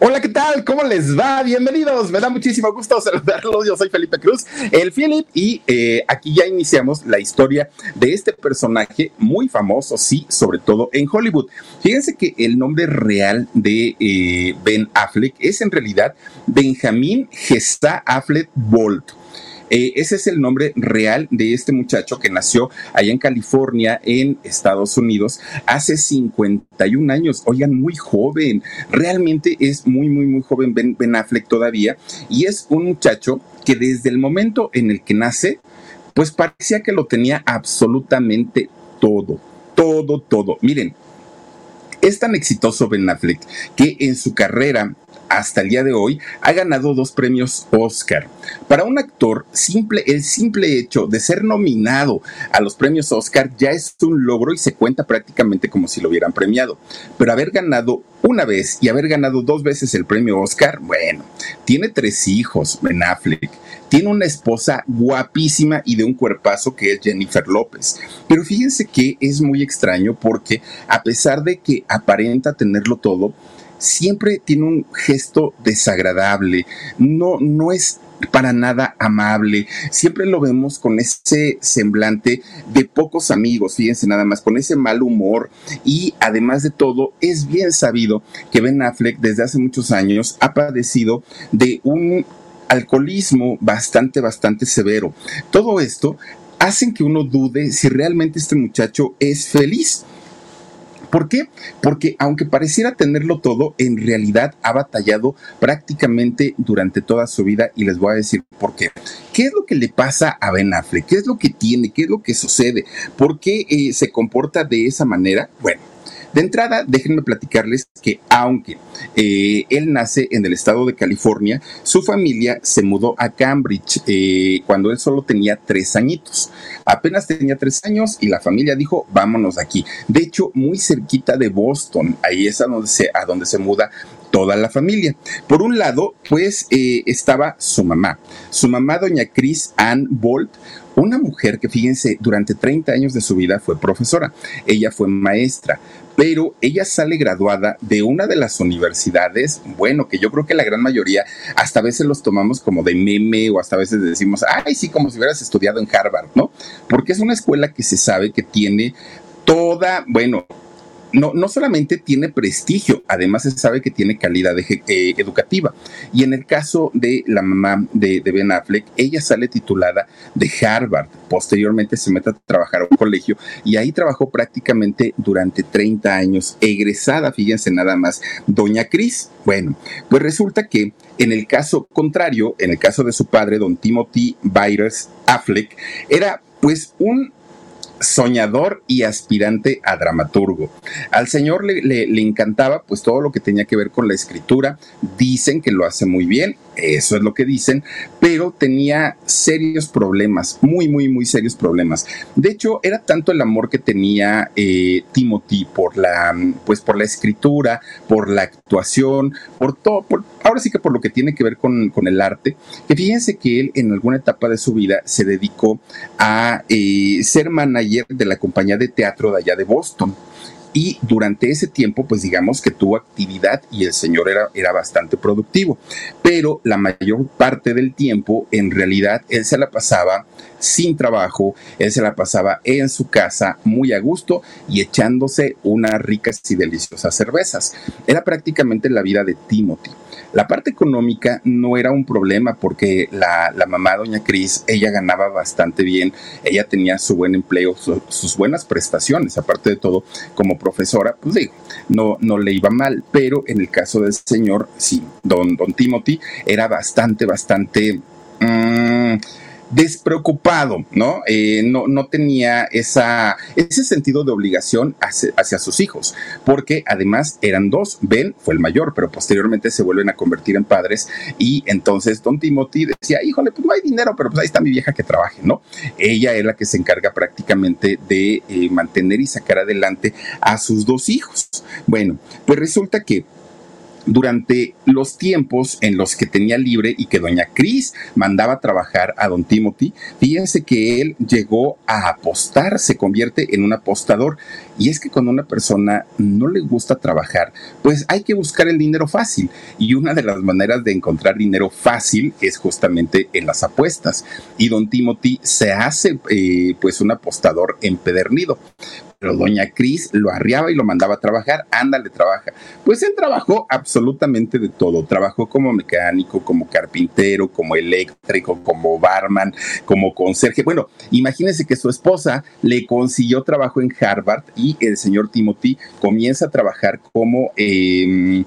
Hola, ¿qué tal? ¿Cómo les va? Bienvenidos. Me da muchísimo gusto saludarlos. Yo soy Felipe Cruz, el Philip, y eh, aquí ya iniciamos la historia de este personaje muy famoso, sí, sobre todo en Hollywood. Fíjense que el nombre real de eh, Ben Affleck es en realidad Benjamin Gesta Affleck Bolt. Eh, ese es el nombre real de este muchacho que nació allá en California, en Estados Unidos, hace 51 años. Oigan, muy joven. Realmente es muy, muy, muy joven Ben, ben Affleck todavía. Y es un muchacho que desde el momento en el que nace, pues parecía que lo tenía absolutamente todo. Todo, todo. Miren, es tan exitoso Ben Affleck que en su carrera hasta el día de hoy ha ganado dos premios Oscar. Para un actor, simple, el simple hecho de ser nominado a los premios Oscar ya es un logro y se cuenta prácticamente como si lo hubieran premiado. Pero haber ganado una vez y haber ganado dos veces el premio Oscar, bueno, tiene tres hijos, Ben Affleck. Tiene una esposa guapísima y de un cuerpazo que es Jennifer López. Pero fíjense que es muy extraño porque a pesar de que aparenta tenerlo todo, siempre tiene un gesto desagradable, no, no es para nada amable. Siempre lo vemos con ese semblante de pocos amigos, fíjense nada más, con ese mal humor. Y además de todo, es bien sabido que Ben Affleck desde hace muchos años ha padecido de un alcoholismo bastante, bastante severo. Todo esto hacen que uno dude si realmente este muchacho es feliz. ¿Por qué? Porque aunque pareciera tenerlo todo, en realidad ha batallado prácticamente durante toda su vida y les voy a decir por qué. ¿Qué es lo que le pasa a Ben Affleck? ¿Qué es lo que tiene? ¿Qué es lo que sucede? ¿Por qué eh, se comporta de esa manera? Bueno, de entrada, déjenme platicarles que aunque eh, él nace en el estado de California, su familia se mudó a Cambridge eh, cuando él solo tenía tres añitos. Apenas tenía tres años y la familia dijo, vámonos de aquí. De hecho, muy cerquita de Boston, ahí es a donde se, a donde se muda toda la familia. Por un lado, pues eh, estaba su mamá, su mamá, doña Chris Ann Bolt, una mujer que, fíjense, durante 30 años de su vida fue profesora, ella fue maestra, pero ella sale graduada de una de las universidades, bueno, que yo creo que la gran mayoría hasta a veces los tomamos como de meme o hasta a veces decimos, ay, sí, como si hubieras estudiado en Harvard, ¿no? Porque es una escuela que se sabe que tiene toda, bueno, no, no solamente tiene prestigio, además se sabe que tiene calidad eh, educativa. Y en el caso de la mamá de, de, Ben Affleck, ella sale titulada de Harvard. Posteriormente se mete a trabajar a un colegio y ahí trabajó prácticamente durante 30 años. Egresada, fíjense nada más, doña Cris. Bueno, pues resulta que en el caso contrario, en el caso de su padre, don Timothy Byers Affleck, era pues un soñador y aspirante a dramaturgo. Al señor le, le, encantaba pues todo lo que tenía que ver con la escritura. Dicen que lo hace muy bien, eso es lo que dicen, pero tenía serios problemas, muy, muy, muy serios problemas. De hecho, era tanto el amor que tenía eh, Timothy por la, pues por la escritura, por la actuación, por todo, ahora sí que por lo que tiene que ver con, con, el arte, que fíjense que él en alguna etapa de su vida se dedicó a eh, ser manager de la compañía de teatro de allá de Boston y durante ese tiempo, pues digamos que tuvo actividad y el señor era, era bastante productivo, pero la mayor parte del tiempo, en realidad, él se la pasaba sin trabajo, él se la pasaba en su casa muy a gusto y echándose unas ricas y deliciosas cervezas. Era prácticamente la vida de Timothy. La parte económica no era un problema porque la, mamá, doña Cris, ella ganaba bastante bien, ella tenía su buen empleo, sus buenas prestaciones, aparte de todo, como profesora, pues digo, no, no le iba mal, pero en el caso del señor, sí, don, don Timothy era bastante, bastante... Mm, despreocupado, ¿no? Eh, no, no tenía ese sentido de obligación hacia, sus hijos, porque además eran dos, Ben fue el mayor, pero posteriormente se vuelven a convertir en padres y entonces Don Timothy decía, híjole, pues no hay dinero, pero pues ahí está mi vieja que trabaje, ¿no? Ella es la que se encarga prácticamente de eh, mantener y sacar adelante a sus dos hijos. Bueno, pues resulta que durante los tiempos en los que tenía libre y que doña Cris mandaba trabajar a don Timothy, fíjense que él llegó a apostar, se convierte en un apostador. Y es que cuando una persona no le gusta trabajar, pues hay que buscar el dinero fácil. Y una de las maneras de encontrar dinero fácil es justamente en las apuestas. Y don Timothy se hace eh, pues un apostador empedernido pero doña Cris lo arriaba y lo mandaba a trabajar, ándale, trabaja. Pues él trabajó absolutamente de todo, trabajó como mecánico, como carpintero, como eléctrico, como barman, como conserje. Bueno, imagínense que su esposa le consiguió trabajo en Harvard y el señor Timothy comienza a trabajar como... Em,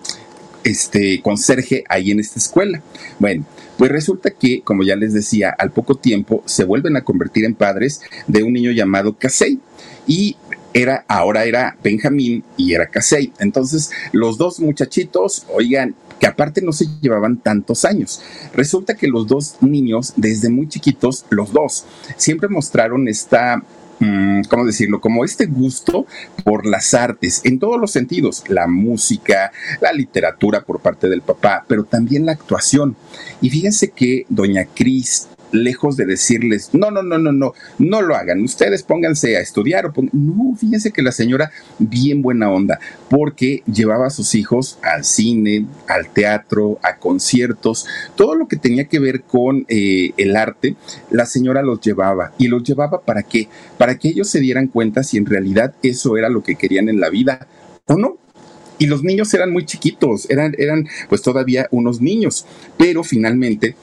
este conserje ahí en esta escuela. Bueno, pues resulta que, como ya les decía, al poco tiempo se vuelven a convertir en padres de un niño llamado Casey. Y era, ahora era Benjamín y era Casey. Entonces, los dos muchachitos, oigan, que aparte no se llevaban tantos años. Resulta que los dos niños, desde muy chiquitos, los dos, siempre mostraron esta mm, ¿cómo decirlo? Como este gusto por las artes, en todos los sentidos, la música, la literatura por parte del papá, pero también la actuación. Y fíjense que doña Cris lejos de decirles, no, no, no, no, no, no lo hagan, ustedes pónganse a estudiar o no, fíjense que la señora bien buena onda, porque llevaba a sus hijos al cine, al teatro, a conciertos, todo lo que tenía que ver con eh, el arte, la señora los llevaba. Y los llevaba para qué, para que ellos se dieran cuenta si en realidad eso era lo que querían en la vida o no. Y los niños eran muy chiquitos, eran, eran pues todavía unos niños, pero finalmente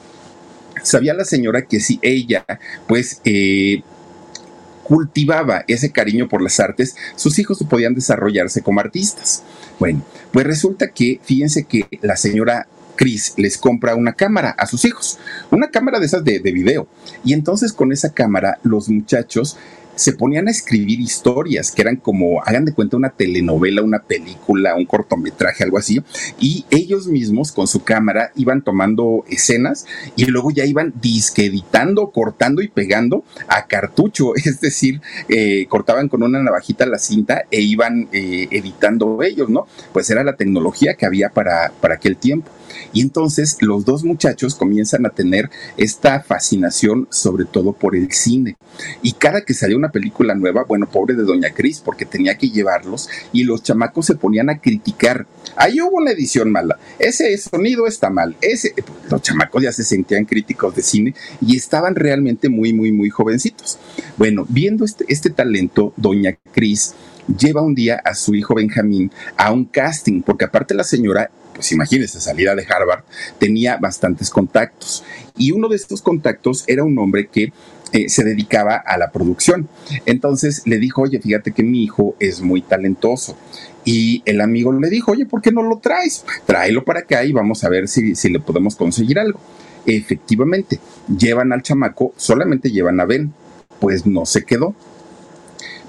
sabía la señora que si ella, pues, eh, cultivaba ese cariño por las artes, sus hijos podían desarrollarse como artistas. Bueno, pues resulta que, fíjense que la señora Chris les compra una cámara a sus hijos, una cámara de esas de, de video. Y entonces con esa cámara los muchachos se ponían a escribir historias que eran como, hagan de cuenta, una telenovela, una película, un cortometraje, algo así, y ellos mismos con su cámara iban tomando escenas y luego ya iban disqueditando, cortando y pegando a cartucho, es decir, eh, cortaban con una navajita la cinta e iban eh, editando ellos, ¿no? Pues era la tecnología que había para, para aquel tiempo. Y entonces los dos muchachos comienzan a tener esta fascinación sobre todo por el cine. Y cada que salía una película nueva, bueno, pobre de Doña Cris, porque tenía que llevarlos y los chamacos se ponían a criticar. Ahí hubo una edición mala, ese sonido está mal, ese, los chamacos ya se sentían críticos de cine y estaban realmente muy, muy, muy jovencitos. Bueno, viendo este, este talento, Doña Cris lleva un día a su hijo Benjamín a un casting, porque aparte la señora pues imagínense, salida de Harvard, tenía bastantes contactos. Y uno de estos contactos era un hombre que eh, se dedicaba a la producción. Entonces le dijo, oye, fíjate que mi hijo es muy talentoso. Y el amigo le dijo, oye, ¿por qué no lo traes? Tráelo para acá y vamos a ver si, si le podemos conseguir algo. Efectivamente, llevan al chamaco, solamente llevan a Ben, pues no se quedó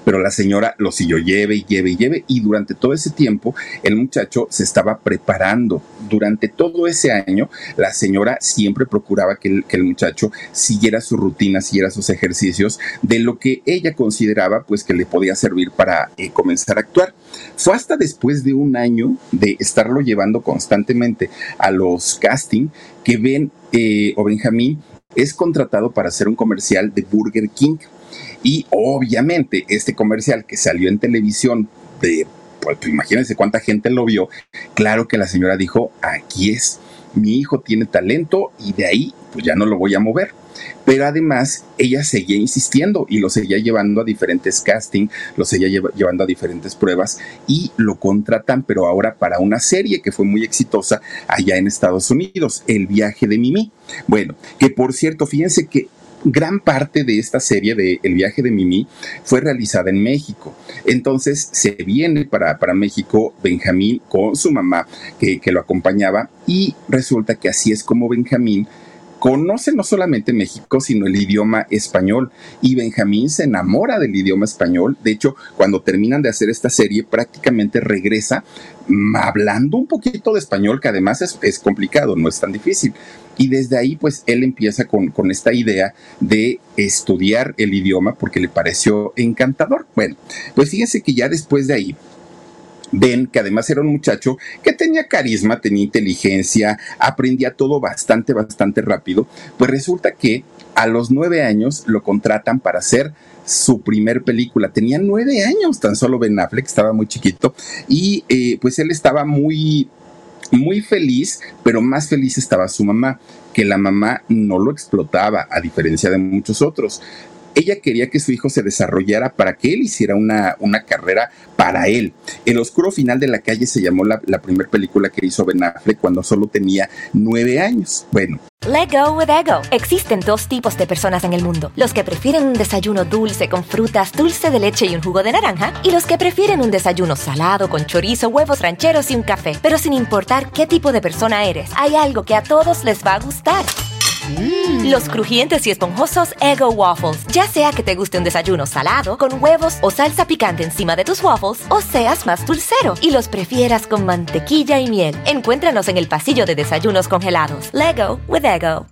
pero la señora lo siguió lleve y lleve y lleve y durante todo ese tiempo el muchacho se estaba preparando. Durante todo ese año la señora siempre procuraba que el, muchacho siguiera su rutina, siguiera sus ejercicios de lo que ella consideraba pues que le podía servir para eh, comenzar a actuar. Fue hasta después de un año de estarlo llevando constantemente a los casting que Ben eh, o Benjamín es contratado para hacer un comercial de Burger King. Y obviamente este comercial que salió en televisión de pues, imagínense cuánta gente lo vio. Claro que la señora dijo, aquí es, mi hijo tiene talento y de ahí pues ya no lo voy a mover pero además ella seguía insistiendo y lo seguía llevando a diferentes castings, lo seguía llevando a diferentes pruebas y lo contratan, pero ahora para una serie que fue muy exitosa allá en Estados Unidos, El viaje de Mimi. Bueno, que por cierto, fíjense que gran parte de esta serie de El viaje de Mimi fue realizada en México. Entonces se viene para, para México Benjamín con su mamá que, que lo acompañaba y resulta que así es como Benjamín conoce no solamente México, sino el idioma español. Y Benjamín se enamora del idioma español. De hecho, cuando terminan de hacer esta serie, prácticamente regresa mm, hablando un poquito de español, que además es, complicado, no es tan difícil. Y desde ahí, pues él empieza con, con, esta idea de estudiar el idioma porque le pareció encantador. Bueno, pues fíjense que ya después de ahí, ven que además era un muchacho que tenía carisma, tenía inteligencia, aprendía todo bastante, bastante rápido, pues resulta que a los nueve años lo contratan para hacer su primer película. Tenía nueve años, tan solo Ben Affleck, estaba muy chiquito, y eh, pues él estaba muy, muy feliz, pero más feliz estaba su mamá, que la mamá no lo explotaba, a diferencia de muchos otros ella quería que su hijo se desarrollara para que él hiciera una, una carrera para él. El oscuro final de la calle se llamó la, la primera película que hizo Ben Affleck cuando solo tenía nueve años. Bueno. Let go with ego. Existen dos tipos de personas en el mundo: los que prefieren un desayuno dulce con frutas, dulce de leche y un jugo de naranja, y los que prefieren un desayuno salado con chorizo, huevos rancheros y un café. Pero sin importar qué tipo de persona eres, hay algo que a todos les va a gustar. Mm. Los crujientes y esponjosos Ego Waffles. Ya sea que te guste un desayuno salado, con huevos o salsa picante encima de tus waffles, o seas más dulcero y los prefieras con mantequilla y miel. Encuéntranos en el pasillo de desayunos congelados. Lego with Ego.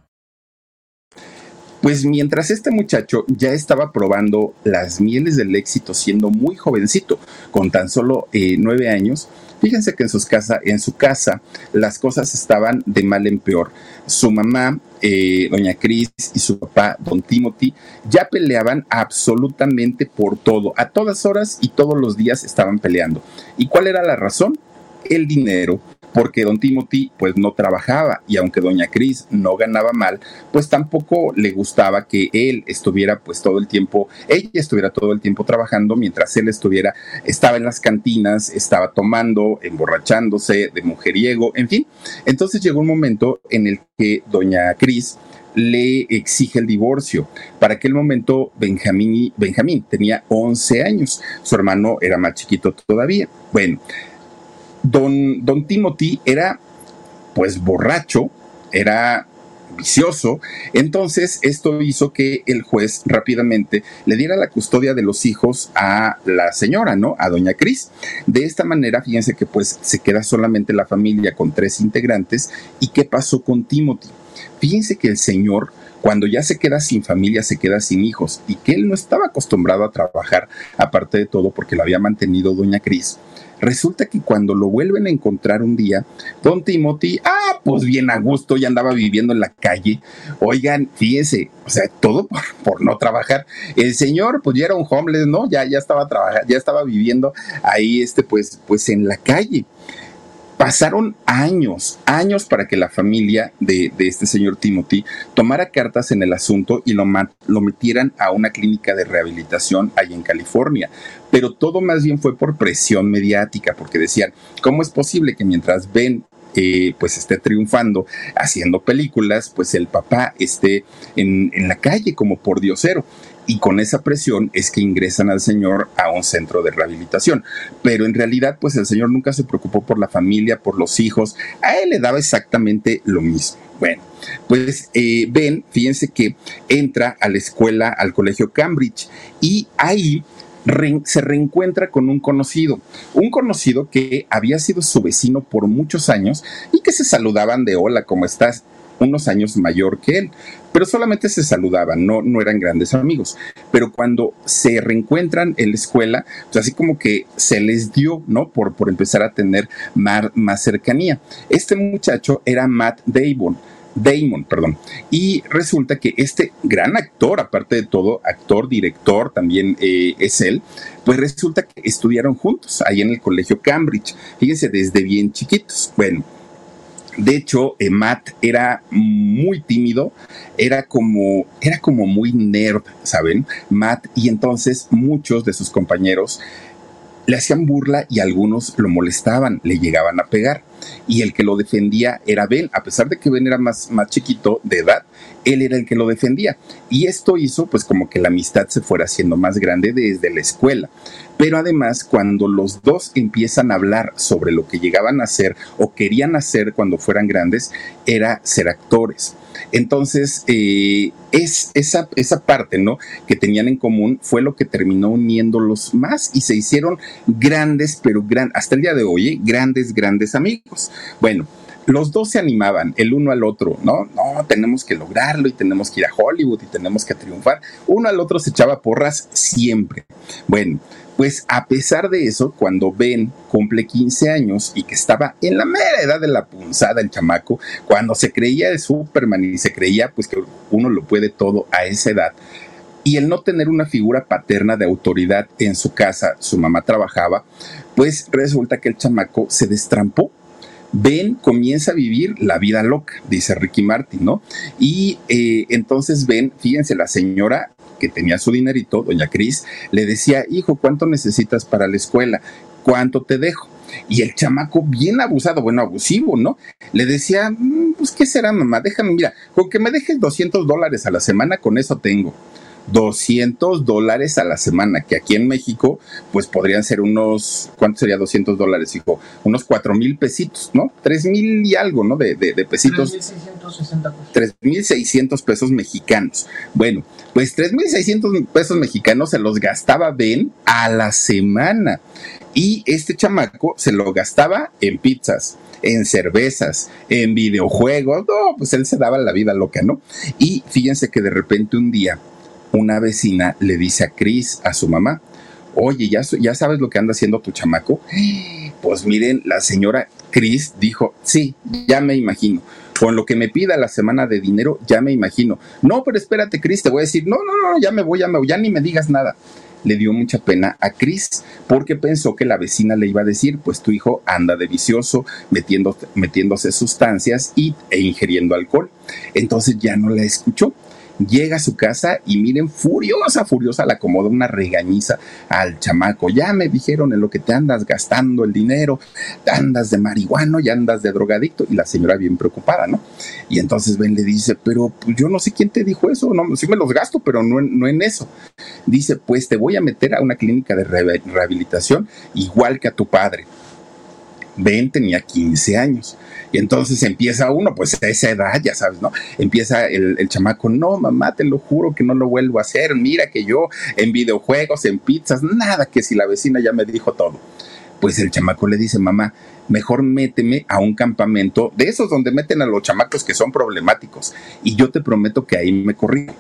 Pues mientras este muchacho ya estaba probando las mieles del éxito siendo muy jovencito, con tan solo eh, nueve años, fíjense que en, sus casa, en su casa las cosas estaban de mal en peor. Su mamá eh, doña Cris y su papá, don Timothy, ya peleaban absolutamente por todo. A todas horas y todos los días estaban peleando. ¿Y cuál era la razón? El dinero porque don Timothy pues no trabajaba y aunque doña Cris no ganaba mal, pues tampoco le gustaba que él estuviera pues todo el tiempo, ella estuviera todo el tiempo trabajando mientras él estuviera, estaba en las cantinas, estaba tomando, emborrachándose de mujeriego, en fin. Entonces llegó un momento en el que doña Cris le exige el divorcio. Para aquel momento Benjamín, Benjamín tenía 11 años, su hermano era más chiquito todavía. Bueno, don, don Timothy era pues borracho, era vicioso. Entonces, esto hizo que el juez rápidamente le diera la custodia de los hijos a la señora, ¿no? A doña Cris. De esta manera, fíjense que pues se queda solamente la familia con tres integrantes. ¿Y qué pasó con Timothy? Fíjense que el señor cuando ya se queda sin familia, se queda sin hijos y que él no estaba acostumbrado a trabajar, aparte de todo porque lo había mantenido doña Cris. Resulta que cuando lo vuelven a encontrar un día, don Timothy, ah, pues bien a gusto, ya andaba viviendo en la calle. Oigan, fíjense, o sea, todo por, no trabajar. El señor, pues ya era un homeless, ¿no? Ya, ya estaba trabajando, ya estaba viviendo ahí, este, pues, pues en la calle. Pasaron años, años para que la familia de, este señor Timothy tomara cartas en el asunto y lo, lo metieran a una clínica de rehabilitación ahí en California. Pero todo más bien fue por presión mediática, porque decían, ¿cómo es posible que mientras ven eh, pues esté triunfando haciendo películas, pues el papá esté en, en, la calle como por diosero y con esa presión es que ingresan al señor a un centro de rehabilitación. Pero en realidad, pues el señor nunca se preocupó por la familia, por los hijos, a él le daba exactamente lo mismo. Bueno, pues eh, Ben, fíjense que entra a la escuela, al colegio Cambridge, y ahí se reencuentra con un conocido, un conocido que había sido su vecino por muchos años y que se saludaban de hola, ¿cómo estás? Unos años mayor que él, pero solamente se saludaban, no, no eran grandes amigos. Pero cuando se reencuentran en la escuela, pues así como que se les dio, ¿no? Por, por empezar a tener más, más cercanía. Este muchacho era Matt Damon. Damon, perdón. Y resulta que este gran actor, aparte de todo, actor, director, también eh, es él, pues resulta que estudiaron juntos ahí en el colegio Cambridge. Fíjense, desde bien chiquitos. Bueno, de hecho, eh, Matt era muy tímido, era como, era como muy nerd, ¿saben? Matt, y entonces muchos de sus compañeros le hacían burla y algunos lo molestaban, le llegaban a pegar. Y el que lo defendía era Ben, a pesar de que Ben era más, más chiquito de edad, él era el que lo defendía. Y esto hizo pues como que la amistad se fuera haciendo más grande desde la escuela. Pero además, cuando los dos empiezan a hablar sobre lo que llegaban a hacer o querían hacer cuando fueran grandes, era ser actores. Entonces, eh, es esa, esa parte, ¿no? Que tenían en común fue lo que terminó uniéndolos más y se hicieron grandes, pero gran, hasta el día de hoy, ¿eh? grandes, grandes amigos. Bueno, los dos se animaban el uno al otro, ¿no? No, tenemos que lograrlo y tenemos que ir a Hollywood y tenemos que triunfar. Uno al otro se echaba porras siempre. Bueno, pues a pesar de eso, cuando Ben cumple 15 años y que estaba en la mera edad de la punzada el chamaco, cuando se creía de Superman y se creía pues que uno lo puede todo a esa edad, y el no tener una figura paterna de autoridad en su casa, su mamá trabajaba, pues resulta que el chamaco se destrampó Ben comienza a vivir la vida loca, dice Ricky Martin, ¿no? Y eh, entonces Ben, fíjense, la señora que tenía su dinerito, doña Cris, le decía, hijo, ¿cuánto necesitas para la escuela? ¿Cuánto te dejo? Y el chamaco, bien abusado, bueno, abusivo, ¿no? Le decía, mm, pues, ¿qué será, mamá? Déjame, mira, con que me dejes 200 dólares a la semana, con eso tengo. 200 dólares a la semana, que aquí en México, pues podrían ser unos, ¿cuánto sería 200 dólares, hijo? Unos 4 mil pesitos, ¿no? 3 mil y algo, ¿no? De, de, de pesitos. 3.600 pesos mexicanos. Bueno, pues 3.600 pesos mexicanos se los gastaba Ben a la semana. Y este chamaco se lo gastaba en pizzas, en cervezas, en videojuegos. No, pues él se daba la vida loca, ¿no? Y fíjense que de repente un día una vecina le dice a Cris, a su mamá, oye, ¿ya, ¿ya sabes lo que anda haciendo tu chamaco? Pues miren, la señora Cris dijo, sí, ya me imagino. Con lo que me pida la semana de dinero, ya me imagino. No, pero espérate, Cris, te voy a decir, no, no, no, ya me voy, ya me voy, ya ni me digas nada. Le dio mucha pena a Cris porque pensó que la vecina le iba a decir, pues tu hijo anda de vicioso, metiéndose sustancias y, e ingiriendo alcohol. Entonces ya no la escuchó llega a su casa y miren, furiosa, furiosa, le acomoda una regañiza al chamaco. Ya me dijeron en lo que te andas gastando el dinero, andas de marihuano y andas de drogadicto. Y la señora bien preocupada, ¿no? Y entonces Ben le dice, pero pues, yo no sé quién te dijo eso, no, sí me los gasto, pero no, no en eso. Dice, pues te voy a meter a una clínica de rehabilitación igual que a tu padre. Ben tenía 15 años. Y entonces empieza uno, pues a esa edad, ya sabes, ¿no? Empieza el, el, chamaco, no, mamá, te lo juro que no lo vuelvo a hacer. Mira que yo en videojuegos, en pizzas, nada, que si la vecina ya me dijo todo. Pues el chamaco le dice, mamá, mejor méteme a un campamento de esos donde meten a los chamacos que son problemáticos. Y yo te prometo que ahí me corrijo.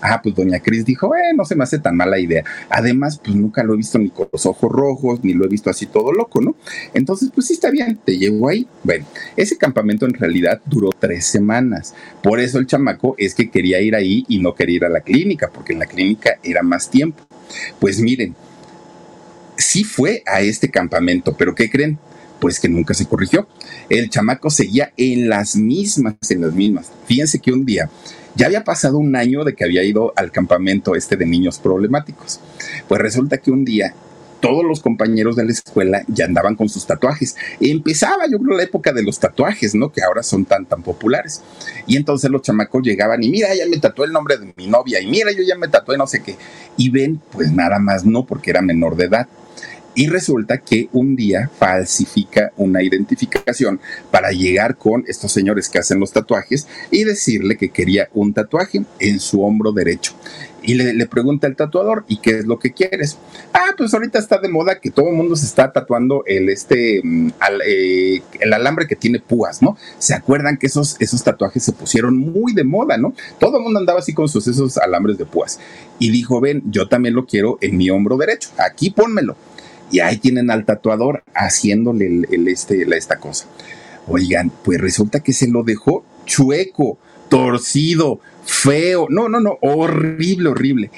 Ah, pues doña Cris dijo, eh, no se me hace tan mala idea. Además, pues nunca lo he visto ni con los ojos rojos, ni lo he visto así todo loco, ¿no? Entonces, pues sí está bien, te llevo ahí. Bueno, ese campamento en realidad duró tres semanas. Por eso el chamaco es que quería ir ahí y no quería ir a la clínica, porque en la clínica era más tiempo. Pues miren, sí fue a este campamento, pero ¿qué creen? Pues que nunca se corrigió. El chamaco seguía en las mismas, en las mismas. Fíjense que un día ya había pasado un año de que había ido al campamento este de niños problemáticos. Pues resulta que un día todos los compañeros de la escuela ya andaban con sus tatuajes. Empezaba, yo creo, la época de los tatuajes, ¿no? Que ahora son tan, tan populares. Y entonces los chamacos llegaban y mira, ya me tatué el nombre de mi novia y mira, yo ya me tatué no sé qué. Y ven, pues nada más no, porque era menor de edad. Y resulta que un día falsifica una identificación para llegar con estos señores que hacen los tatuajes y decirle que quería un tatuaje en su hombro derecho. Y le, pregunta al tatuador, ¿y qué es lo que quieres? Ah, pues ahorita está de moda que todo el mundo se está tatuando el, este, mm, eh, el alambre que tiene púas, ¿no? ¿Se acuerdan que esos, esos tatuajes se pusieron muy de moda, ¿no? Todo el mundo andaba así con sus esos alambres de púas. Y dijo, ven, yo también lo quiero en mi hombro derecho, aquí pónmelo y ahí tienen al tatuador haciéndole el, este, esta cosa. Oigan, pues resulta que se lo dejó chueco, torcido, feo. No, no, no, horrible, horrible.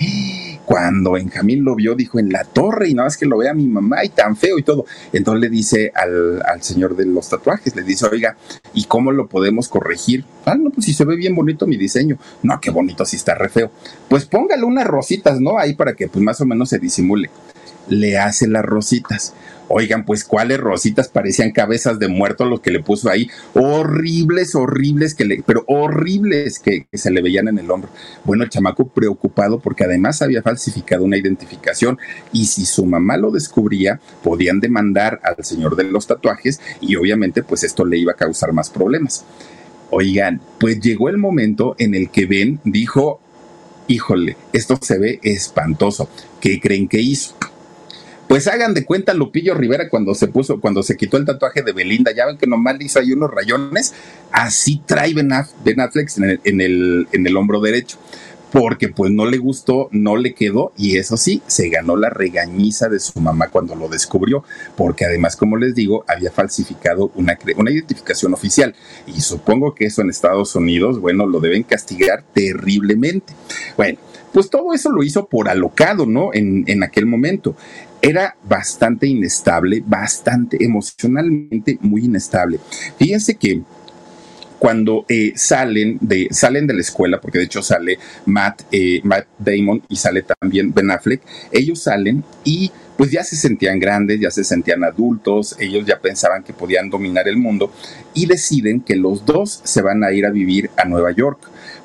Cuando Benjamín lo vio, dijo en la torre y nada más que lo vea mi mamá y tan feo y todo. Entonces le dice al, al, señor de los tatuajes, le dice, oiga, ¿y cómo lo podemos corregir? Ah, no, pues si se ve bien bonito mi diseño. No, qué bonito, si está re feo. Pues póngale unas rositas, ¿no? Ahí para que pues más o menos se disimule. Le hace las rositas Oigan, pues cuáles rositas parecían cabezas de muerto los que le puso ahí. Horribles, horribles, que le, pero horribles que, que, se le veían en el hombro. Bueno, el chamaco preocupado porque además había falsificado una identificación y si su mamá lo descubría, podían demandar al señor de los tatuajes y obviamente pues esto le iba a causar más problemas. Oigan, pues llegó el momento en el que Ben dijo, híjole, esto se ve espantoso. ¿Qué creen que hizo? Pues hagan de cuenta Lupillo Rivera cuando se puso, cuando se quitó el tatuaje de Belinda, ya ven que nomás hizo ahí unos rayones, así trae Ben, Affleck en el, en, el, en el hombro derecho porque pues no le gustó, no le quedó y eso sí, se ganó la regañiza de su mamá cuando lo descubrió, porque además, como les digo, había falsificado una, una identificación oficial y supongo que eso en Estados Unidos, bueno, lo deben castigar terriblemente. Bueno, pues todo eso lo hizo por alocado, ¿no? En, en aquel momento era bastante inestable, bastante emocionalmente muy inestable. Fíjense que cuando eh, salen, de, salen de la escuela, porque de hecho sale Matt, eh, Matt Damon y sale también Ben Affleck, ellos salen y pues ya se sentían grandes, ya se sentían adultos, ellos ya pensaban que podían dominar el mundo y deciden que los dos se van a ir a vivir a Nueva York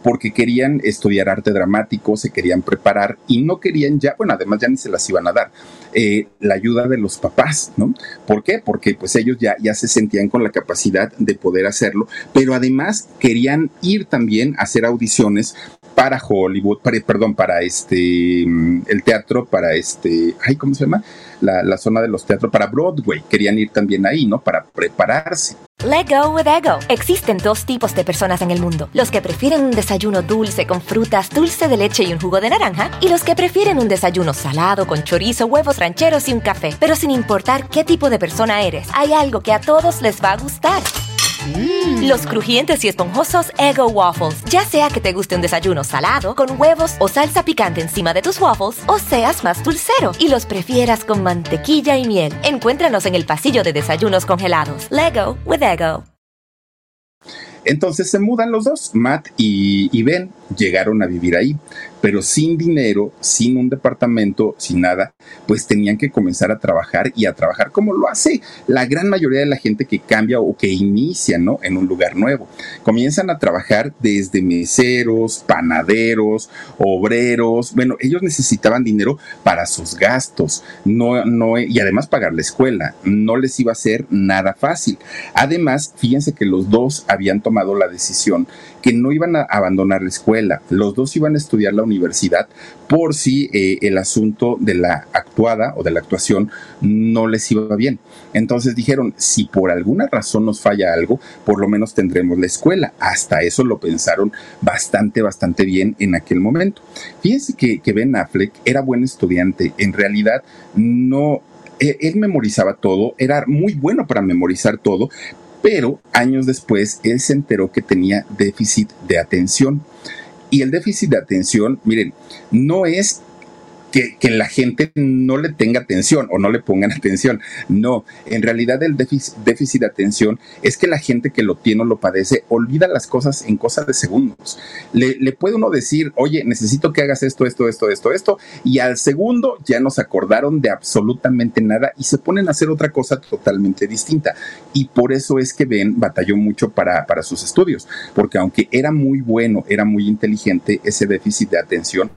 porque querían estudiar arte dramático, se querían preparar y no querían ya, bueno, además ya ni se las iban a dar, eh, la ayuda de los papás, ¿no? ¿Por qué? Porque pues ellos ya, ya se sentían con la capacidad de poder hacerlo, pero además querían ir también a hacer audiciones para Hollywood, para, perdón, para este, mm, el teatro, para este, ay, ¿cómo se llama? La, la, zona de los teatros, para Broadway. Querían ir también ahí, ¿no? Para prepararse. Let go with ego. Existen dos tipos de personas en el mundo: los que prefieren un desayuno dulce con frutas, dulce de leche y un jugo de naranja, y los que prefieren un desayuno salado con chorizo, huevos rancheros y un café. Pero sin importar qué tipo de persona eres, hay algo que a todos les va a gustar. Mm. Los crujientes y esponjosos Ego Waffles. Ya sea que te guste un desayuno salado, con huevos o salsa picante encima de tus waffles, o seas más dulcero y los prefieras con mantequilla y miel. Encuéntranos en el pasillo de desayunos congelados. Lego with Ego. Entonces se mudan los dos, Matt y, y Ben, llegaron a vivir ahí pero sin dinero, sin un departamento, sin nada, pues tenían que comenzar a trabajar y a trabajar como lo hace la gran mayoría de la gente que cambia o que inicia, ¿no? En un lugar nuevo. Comienzan a trabajar desde meseros, panaderos, obreros. Bueno, ellos necesitaban dinero para sus gastos, no, no, y además pagar la escuela. No les iba a ser nada fácil. Además, fíjense que los dos habían tomado la decisión que no iban a abandonar la escuela, los dos iban a estudiar la universidad por si eh, el asunto de la actuada o de la actuación no les iba bien. Entonces dijeron, si por alguna razón nos falla algo, por lo menos tendremos la escuela. Hasta eso lo pensaron bastante, bastante bien en aquel momento. Fíjense que, que Ben Affleck era buen estudiante, en realidad no e, él memorizaba todo, era muy bueno para memorizar todo, pero años después él se enteró que tenía déficit de atención. Y el déficit de atención, miren, no es que, la gente no le tenga atención o no le pongan atención. No, en realidad el déficit, de atención es que la gente que lo tiene o lo padece olvida las cosas en cosas de segundos. Le, puede uno decir, oye, necesito que hagas esto, esto, esto, esto, esto, y al segundo ya nos acordaron de absolutamente nada y se ponen a hacer otra cosa totalmente distinta. Y por eso es que Ben batalló mucho para sus estudios, porque aunque era muy bueno, era muy inteligente, ese déficit de atención,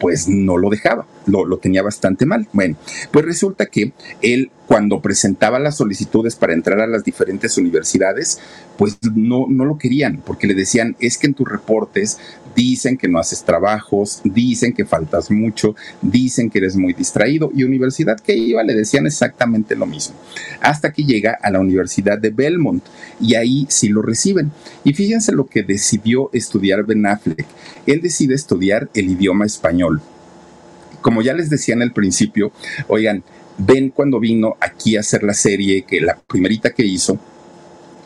pues no lo dejaba lo, tenía bastante mal. Bueno, pues resulta que él cuando presentaba las solicitudes para entrar a las diferentes universidades, pues no, no lo querían, porque le decían, es que en tus reportes dicen que no haces trabajos, dicen que faltas mucho, dicen que eres muy distraído, y universidad que iba le decían exactamente lo mismo, hasta que llega a la Universidad de Belmont, y ahí sí lo reciben. Y fíjense lo que decidió estudiar Ben Affleck. Él decide estudiar el idioma español como ya les decía en el principio, oigan, ven cuando vino aquí a hacer la serie, que la primerita que hizo,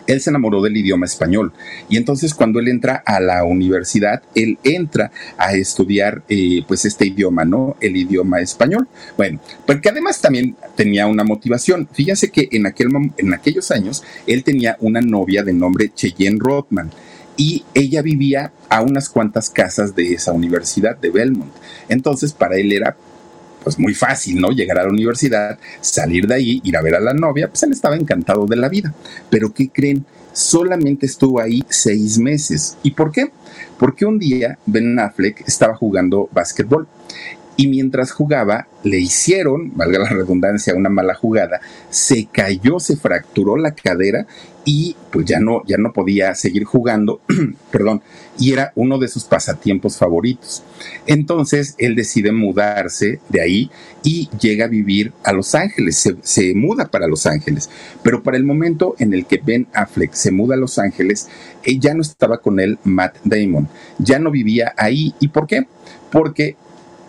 él se enamoró del idioma español. Y entonces cuando él entra a la universidad, él entra a estudiar eh, pues este idioma, ¿no? El idioma español. Bueno, porque además también tenía una motivación. Fíjense que en, aquel, en aquellos años él tenía una novia de nombre Cheyenne Rothman y ella vivía a unas cuantas casas de esa universidad de Belmont. Entonces para él era pues muy fácil, ¿no? Llegar a la universidad, salir de ahí, ir a ver a la novia, pues él estaba encantado de la vida. Pero ¿qué creen? Solamente estuvo ahí seis meses. ¿Y por qué? Porque un día Ben Affleck estaba jugando básquetbol y mientras jugaba le hicieron, valga la redundancia, una mala jugada, se cayó, se fracturó la cadera y pues ya no, ya no podía seguir jugando, perdón, y era uno de sus pasatiempos favoritos. Entonces él decide mudarse de ahí y llega a vivir a Los Ángeles, se, se, muda para Los Ángeles, pero para el momento en el que Ben Affleck se muda a Los Ángeles, eh, ya no estaba con él Matt Damon, ya no vivía ahí. ¿Y por qué? Porque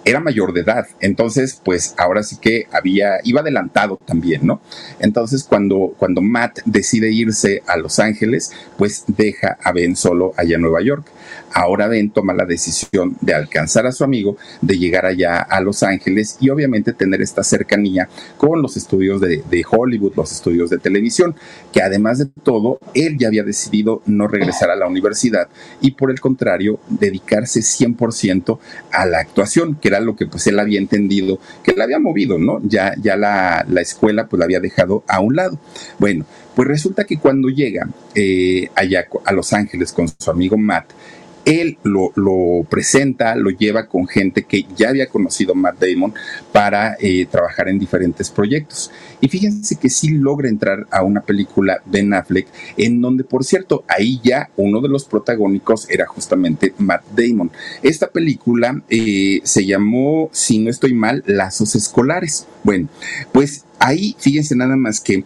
era mayor de edad, entonces pues ahora sí que había, iba adelantado también, ¿no? Entonces cuando, cuando Matt decide irse a Los Ángeles, pues deja a Ben solo allá en Nueva York. Ahora Ben toma la decisión de alcanzar a su amigo, de llegar allá a Los Ángeles y obviamente tener esta cercanía con los estudios de, de Hollywood, los estudios de televisión, que además de todo, él ya había decidido no regresar a la universidad y por el contrario, dedicarse 100% a la actuación, que era lo que pues él había entendido, que le había movido, ¿no? Ya, ya la, la escuela pues la había dejado a un lado. Bueno, pues resulta que cuando llega eh, allá a Los Ángeles con su amigo Matt, él lo, presenta, lo lleva con gente que ya había conocido Matt Damon para eh, trabajar en diferentes proyectos. Y fíjense que sí logra entrar a una película Ben Affleck, en donde, por cierto, ahí ya uno de los protagónicos era justamente Matt Damon. Esta película eh, se llamó, si no estoy mal, Lazos Escolares. Bueno, pues ahí fíjense nada más que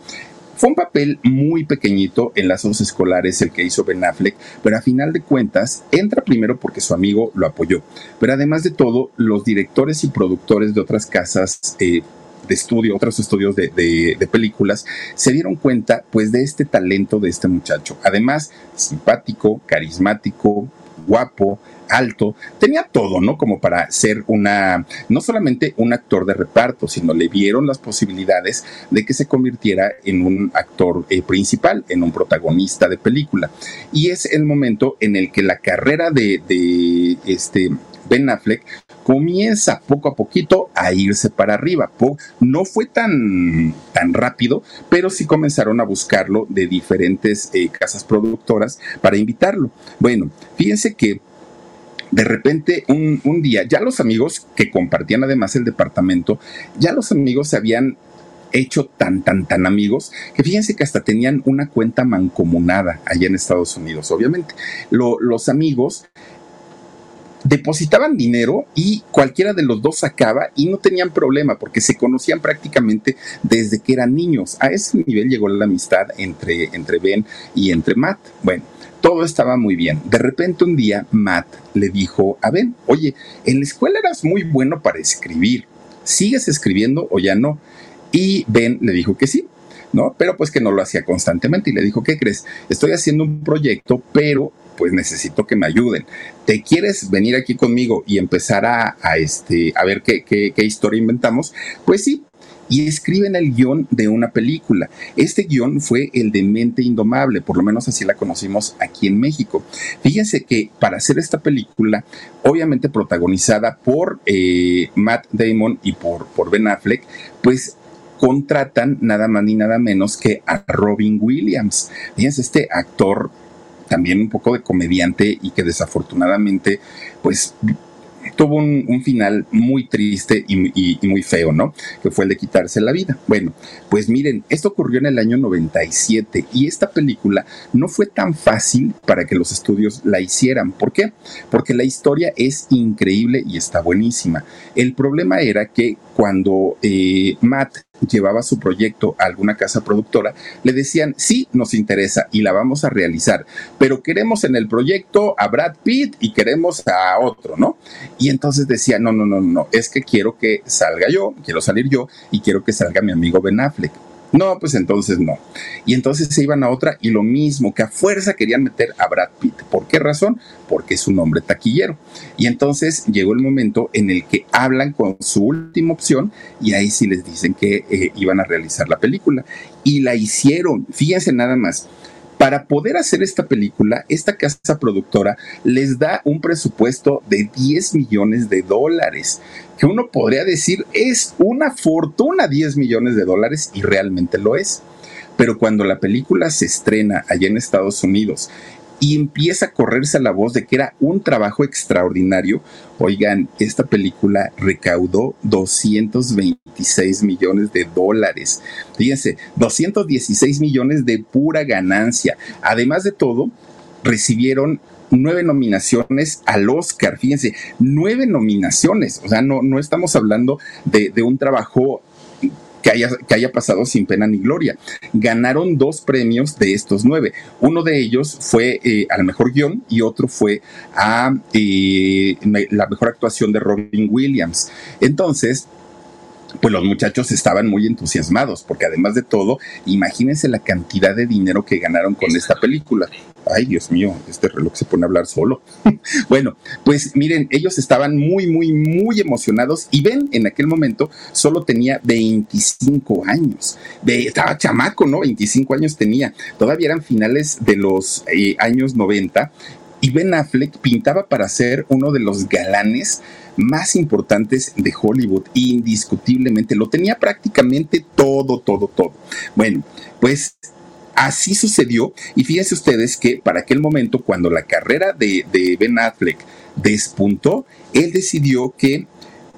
fue un papel muy pequeñito en lazos escolares el que hizo Ben Affleck, pero a final de cuentas entra primero porque su amigo lo apoyó. Pero además de todo, los directores y productores de otras casas eh, de estudio, otros estudios de, de, películas, se dieron cuenta pues de este talento de este muchacho. Además, simpático, carismático, guapo, alto, tenía todo, ¿no? Como para ser una, no solamente un actor de reparto, sino le vieron las posibilidades de que se convirtiera en un actor eh, principal, en un protagonista de película. Y es el momento en el que la carrera de, este Ben Affleck comienza poco a poquito a irse para arriba. No fue tan, tan rápido, pero sí comenzaron a buscarlo de diferentes eh, casas productoras para invitarlo. Bueno, fíjense que de repente un, un, día, ya los amigos que compartían además el departamento, ya los amigos se habían hecho tan, tan, tan amigos, que fíjense que hasta tenían una cuenta mancomunada allá en Estados Unidos, obviamente. los amigos depositaban dinero y cualquiera de los dos sacaba y no tenían problema porque se conocían prácticamente desde que eran niños. A ese nivel llegó la amistad entre, entre Ben y entre Matt. Bueno todo estaba muy bien. De repente un día Matt le dijo a Ben, oye, en la escuela eras muy bueno para escribir. ¿Sigues escribiendo o ya no? Y Ben le dijo que sí, ¿no? Pero pues que no lo hacía constantemente y le dijo, ¿qué crees? Estoy haciendo un proyecto, pero pues necesito que me ayuden. ¿Te quieres venir aquí conmigo y empezar a, este, a ver qué, qué, qué historia inventamos? Pues sí, y escriben el guion de una película. Este guion fue el de Mente Indomable, por lo menos así la conocimos aquí en México. Fíjense que para hacer esta película, obviamente protagonizada por eh, Matt Damon y por, por Ben Affleck, pues contratan nada más ni nada menos que a Robin Williams. Fíjense, este actor también un poco de comediante y que desafortunadamente pues tuvo un, final muy triste y, muy feo, ¿no? Que fue el de quitarse la vida. Bueno, pues miren, esto ocurrió en el año 97 y esta película no fue tan fácil para que los estudios la hicieran. ¿Por qué? Porque la historia es increíble y está buenísima. El problema era que cuando eh, Matt llevaba su proyecto a alguna casa productora, le decían, sí, nos interesa y la vamos a realizar, pero queremos en el proyecto a Brad Pitt y queremos a otro, ¿no? Y entonces decía, no, no, no, no, es que quiero que salga yo, quiero salir yo y quiero que salga mi amigo Ben Affleck. No, pues entonces no. Y entonces se iban a otra y lo mismo, que a fuerza querían meter a Brad Pitt. ¿Por qué razón? Porque es un hombre taquillero. Y entonces llegó el momento en el que hablan con su última opción y ahí sí les dicen que eh, iban a realizar la película. Y la hicieron. Fíjense nada más. Para poder hacer esta película, esta casa productora les da un presupuesto de 10 millones de dólares, que uno podría decir es una fortuna 10 millones de dólares y realmente lo es. Pero cuando la película se estrena allá en Estados Unidos y empieza a correrse la voz de que era un trabajo extraordinario. Oigan, esta película recaudó 226 millones de dólares. Fíjense, 216 millones de pura ganancia. Además de todo, recibieron nueve nominaciones al Oscar. Fíjense, nueve nominaciones. O sea, no, no estamos hablando de, de un trabajo que haya, que haya pasado sin pena ni gloria. Ganaron dos premios de estos nueve. Uno de ellos fue eh, al mejor guion y otro fue a eh, la mejor actuación de Robin Williams. Entonces, pues los muchachos estaban muy entusiasmados, porque además de todo, imagínense la cantidad de dinero que ganaron con esta película. Ay, Dios mío, este reloj se pone a hablar solo. bueno, pues miren, ellos estaban muy, muy, muy emocionados y ven, en aquel momento solo tenía 25 años. estaba chamaco, ¿no? 25 años tenía. Todavía eran finales de los eh, años 90 y Ben Affleck pintaba para ser uno de los galanes más importantes de Hollywood, indiscutiblemente. Lo tenía prácticamente todo, todo, todo. Bueno, pues así sucedió y fíjense ustedes que para aquel momento, cuando la carrera de, de Ben Affleck despuntó, él decidió que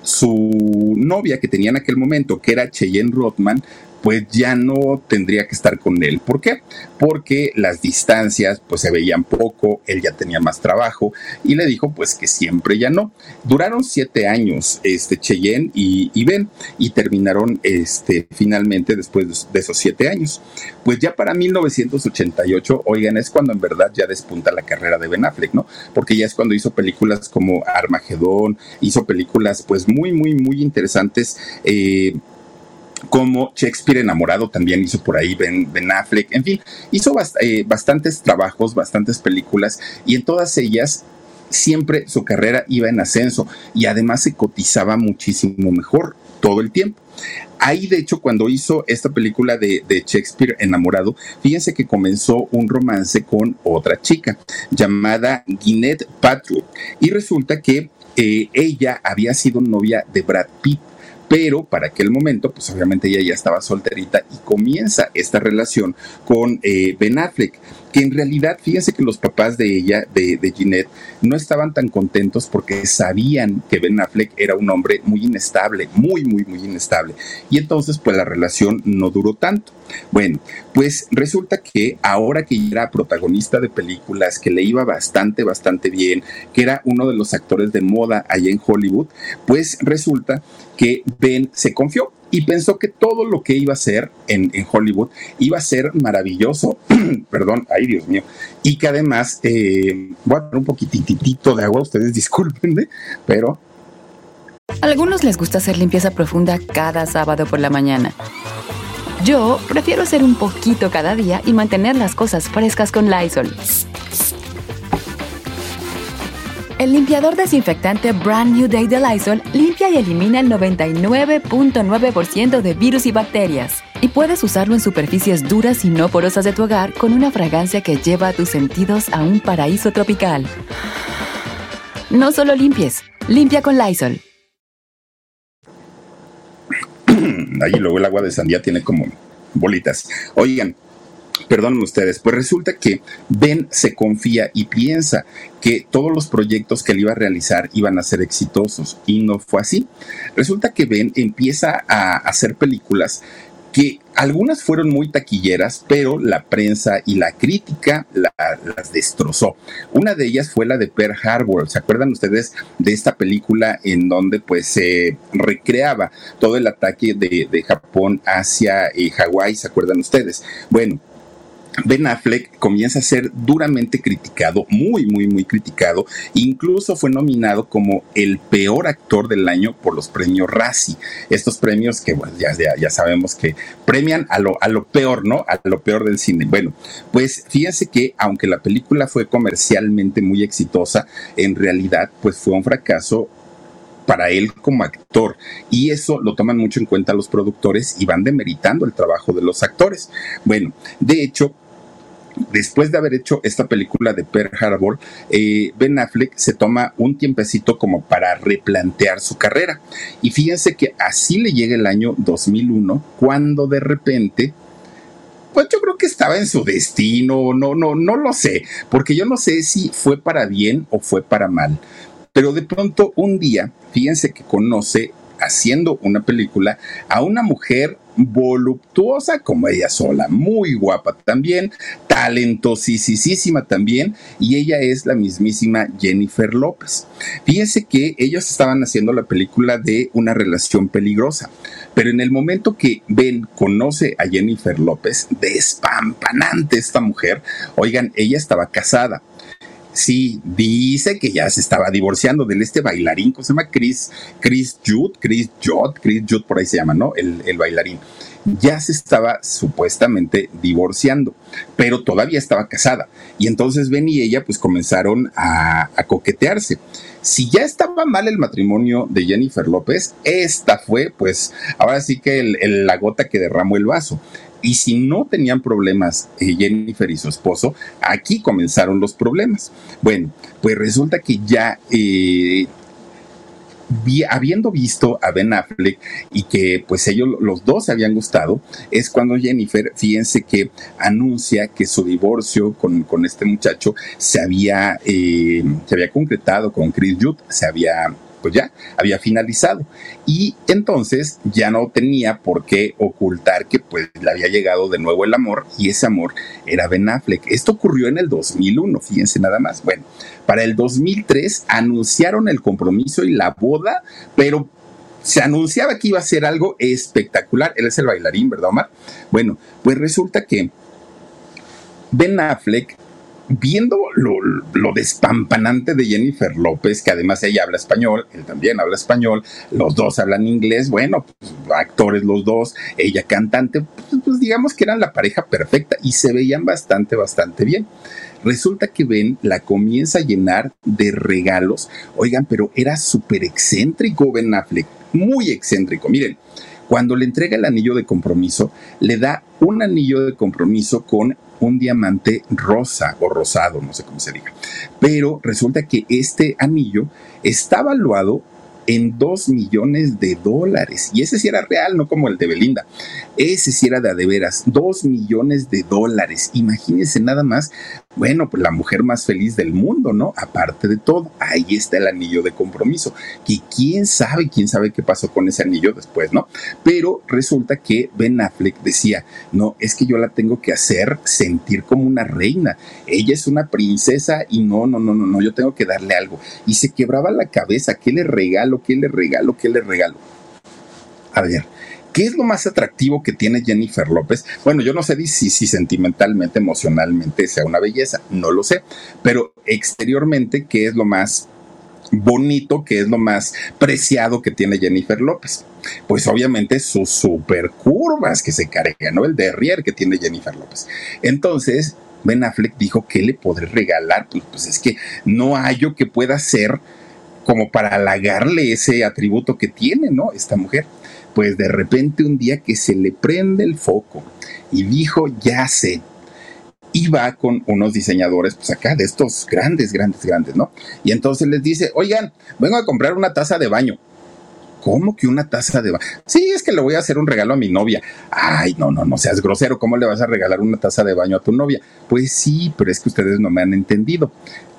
su novia que tenía en aquel momento, que era Cheyenne Rothman, pues ya no tendría que estar con él. ¿Por qué? Porque las distancias pues se veían poco, él ya tenía más trabajo y le dijo pues que siempre ya no. Duraron siete años este Cheyenne y, Ben y terminaron este finalmente después de esos siete años. Pues ya para 1988, oigan, es cuando en verdad ya despunta la carrera de Ben Affleck, ¿no? Porque ya es cuando hizo películas como Armagedón, hizo películas pues muy, muy, muy interesantes. Eh, como Shakespeare enamorado también hizo por ahí Ben, Affleck, en fin, hizo eh, bastantes trabajos, bastantes películas y en todas ellas siempre su carrera iba en ascenso y además se cotizaba muchísimo mejor todo el tiempo. Ahí, de hecho, cuando hizo esta película de, Shakespeare enamorado, fíjense que comenzó un romance con otra chica llamada Gwyneth Paltrow y resulta que eh, ella había sido novia de Brad Pitt pero para aquel momento, pues obviamente ella ya estaba solterita y comienza esta relación con eh, Ben Affleck que en realidad, fíjense que los papás de ella, de, de Jeanette, no estaban tan contentos porque sabían que Ben Affleck era un hombre muy inestable, muy, muy, muy inestable. Y entonces, pues la relación no duró tanto. Bueno, pues resulta que ahora que era protagonista de películas, que le iba bastante, bastante bien, que era uno de los actores de moda allá en Hollywood, pues resulta que Ben se confió y pensó que todo lo que iba a hacer en, Hollywood iba a ser maravilloso, perdón, ay Dios mío, y que además, eh, voy a poner un poquititito de agua, ustedes discúlpenme, pero... algunos les gusta hacer limpieza profunda cada sábado por la mañana. Yo prefiero hacer un poquito cada día y mantener las cosas frescas con Lysol. El limpiador desinfectante Brand New Day de Lysol limpia y elimina el 99.9% de virus y bacterias. Y puedes usarlo en superficies duras y no porosas de tu hogar con una fragancia que lleva a tus sentidos a un paraíso tropical. No solo limpies, limpia con Lysol. Ahí luego el agua de sandía tiene como bolitas. Oigan, perdonen ustedes, pues resulta que Ben se confía y piensa que todos los proyectos que él iba a realizar iban a ser exitosos y no fue así. Resulta que Ben empieza a hacer películas que algunas fueron muy taquilleras, pero la prensa y la crítica las destrozó. Una de ellas fue la de Pearl Harbor. ¿Se acuerdan ustedes de esta película en donde pues se recreaba todo el ataque de, Japón hacia eh, Hawái? ¿Se acuerdan ustedes? Bueno, Ben Affleck comienza a ser duramente criticado, muy, muy, muy criticado. Incluso fue nominado como el peor actor del año por los premios Razzie. Estos premios que ya, ya, sabemos que premian a lo, a lo peor, ¿no? A lo peor del cine. Bueno, pues fíjense que aunque la película fue comercialmente muy exitosa, en realidad pues fue un fracaso para él como actor. Y eso lo toman mucho en cuenta los productores y van demeritando el trabajo de los actores. Bueno, de hecho, después de haber hecho esta película de Pearl Harbor, eh, Ben Affleck se toma un tiempecito como para replantear su carrera. Y fíjense que así le llega el año 2001, cuando de repente pues yo creo que estaba en su destino, no, no, no lo sé, porque yo no sé si fue para bien o fue para mal. Pero de pronto un día, fíjense que conoce haciendo una película a una mujer voluptuosa como ella sola, muy guapa también, talentosísima también, y ella es la mismísima Jennifer López. Fíjense que ellos estaban haciendo la película de una relación peligrosa, pero en el momento que Ben conoce a Jennifer López, despampanante esta mujer, oigan, ella estaba casada Sí, dice que ya se estaba divorciando del este bailarín, ¿cómo se llama? Chris, Chris Judd, Chris Judd, Chris Judd por ahí se llama, ¿no? El, el bailarín. Ya se estaba supuestamente divorciando, pero todavía estaba casada. Y entonces Ben y ella pues comenzaron a, a coquetearse. Si ya estaba mal el matrimonio de Jennifer López, esta fue pues ahora sí que el, la gota que derramó el vaso. Y si no tenían problemas eh, Jennifer y su esposo, aquí comenzaron los problemas. Bueno, pues resulta que ya eh, habiendo visto a Ben Affleck y que pues ellos los dos se habían gustado, es cuando Jennifer, fíjense que anuncia que su divorcio con, con este muchacho se había, eh, se había concretado con Chris Judd, se había pues ya había finalizado. Y entonces ya no tenía por qué ocultar que pues le había llegado de nuevo el amor y ese amor era Ben Affleck. Esto ocurrió en el 2001, fíjense nada más. Bueno, para el 2003 anunciaron el compromiso y la boda, pero se anunciaba que iba a ser algo espectacular. Él es el bailarín, ¿verdad, Omar? Bueno, pues resulta que Ben Affleck viendo lo, despampanante de Jennifer López, que además ella habla español, él también habla español, los dos hablan inglés, bueno, pues, actores los dos, ella cantante, pues, pues, digamos que eran la pareja perfecta y se veían bastante, bastante bien. Resulta que Ben la comienza a llenar de regalos. Oigan, pero era súper excéntrico Ben Affleck, muy excéntrico. Miren, cuando le entrega el anillo de compromiso, le da un anillo de compromiso con un diamante rosa o rosado, no sé cómo se diga. Pero resulta que este anillo está valuado en 2 millones de dólares. Y ese sí era real, no como el de Belinda. Ese sí era de a de veras, 2 millones de dólares. Imagínense nada más bueno, pues la mujer más feliz del mundo, ¿no? Aparte de todo, ahí está el anillo de compromiso, que quién sabe, quién sabe qué pasó con ese anillo después, ¿no? Pero resulta que Ben Affleck decía, no, es que yo la tengo que hacer sentir como una reina, ella es una princesa y no, no, no, no, no, yo tengo que darle algo. Y se quebraba la cabeza, ¿qué le regalo? ¿Qué le regalo? ¿Qué le regalo? A ver, ¿Qué es lo más atractivo que tiene Jennifer López? Bueno, yo no sé si, si sentimentalmente, emocionalmente sea una belleza, no lo sé, pero exteriormente, ¿qué es lo más bonito, qué es lo más preciado que tiene Jennifer López? Pues obviamente sus super curvas que se cargan, ¿no? El derrier que tiene Jennifer López. Entonces, Ben Affleck dijo, ¿qué le podré regalar? Pues, pues es que no hay yo que pueda ser como para halagarle ese atributo que tiene, ¿no? Esta mujer pues de repente un día que se le prende el foco y dijo, ya sé, y va con unos diseñadores, pues acá, de estos grandes, grandes, grandes, ¿no? Y entonces les dice, oigan, vengo a comprar una taza de baño. ¿Cómo que una taza de baño? Sí, es que le voy a hacer un regalo a mi novia. Ay, no, no, no seas grosero. ¿Cómo le vas a regalar una taza de baño a tu novia? Pues sí, pero es que ustedes no me han entendido.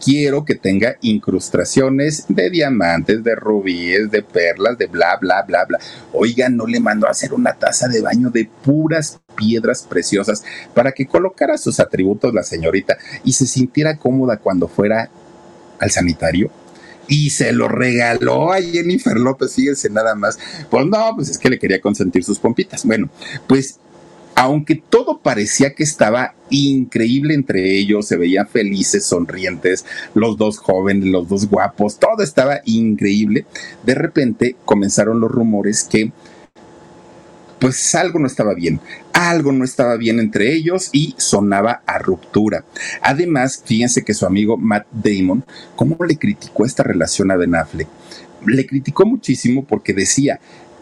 Quiero que tenga incrustaciones de diamantes, de rubíes, de perlas, de bla, bla, bla, bla. Oiga, no le mando a hacer una taza de baño de puras piedras preciosas para que colocara sus atributos la señorita y se sintiera cómoda cuando fuera al sanitario y se lo regaló a Jennifer López, fíjense nada más. Pues no, pues es que le quería consentir sus pompitas. Bueno, pues aunque todo parecía que estaba increíble entre ellos, se veían felices, sonrientes, los dos jóvenes, los dos guapos, todo estaba increíble, de repente comenzaron los rumores que pues algo no estaba bien, algo no estaba bien entre ellos y sonaba a ruptura. Además, fíjense que su amigo Matt Damon, ¿cómo le criticó esta relación a Ben? Le criticó muchísimo porque decía,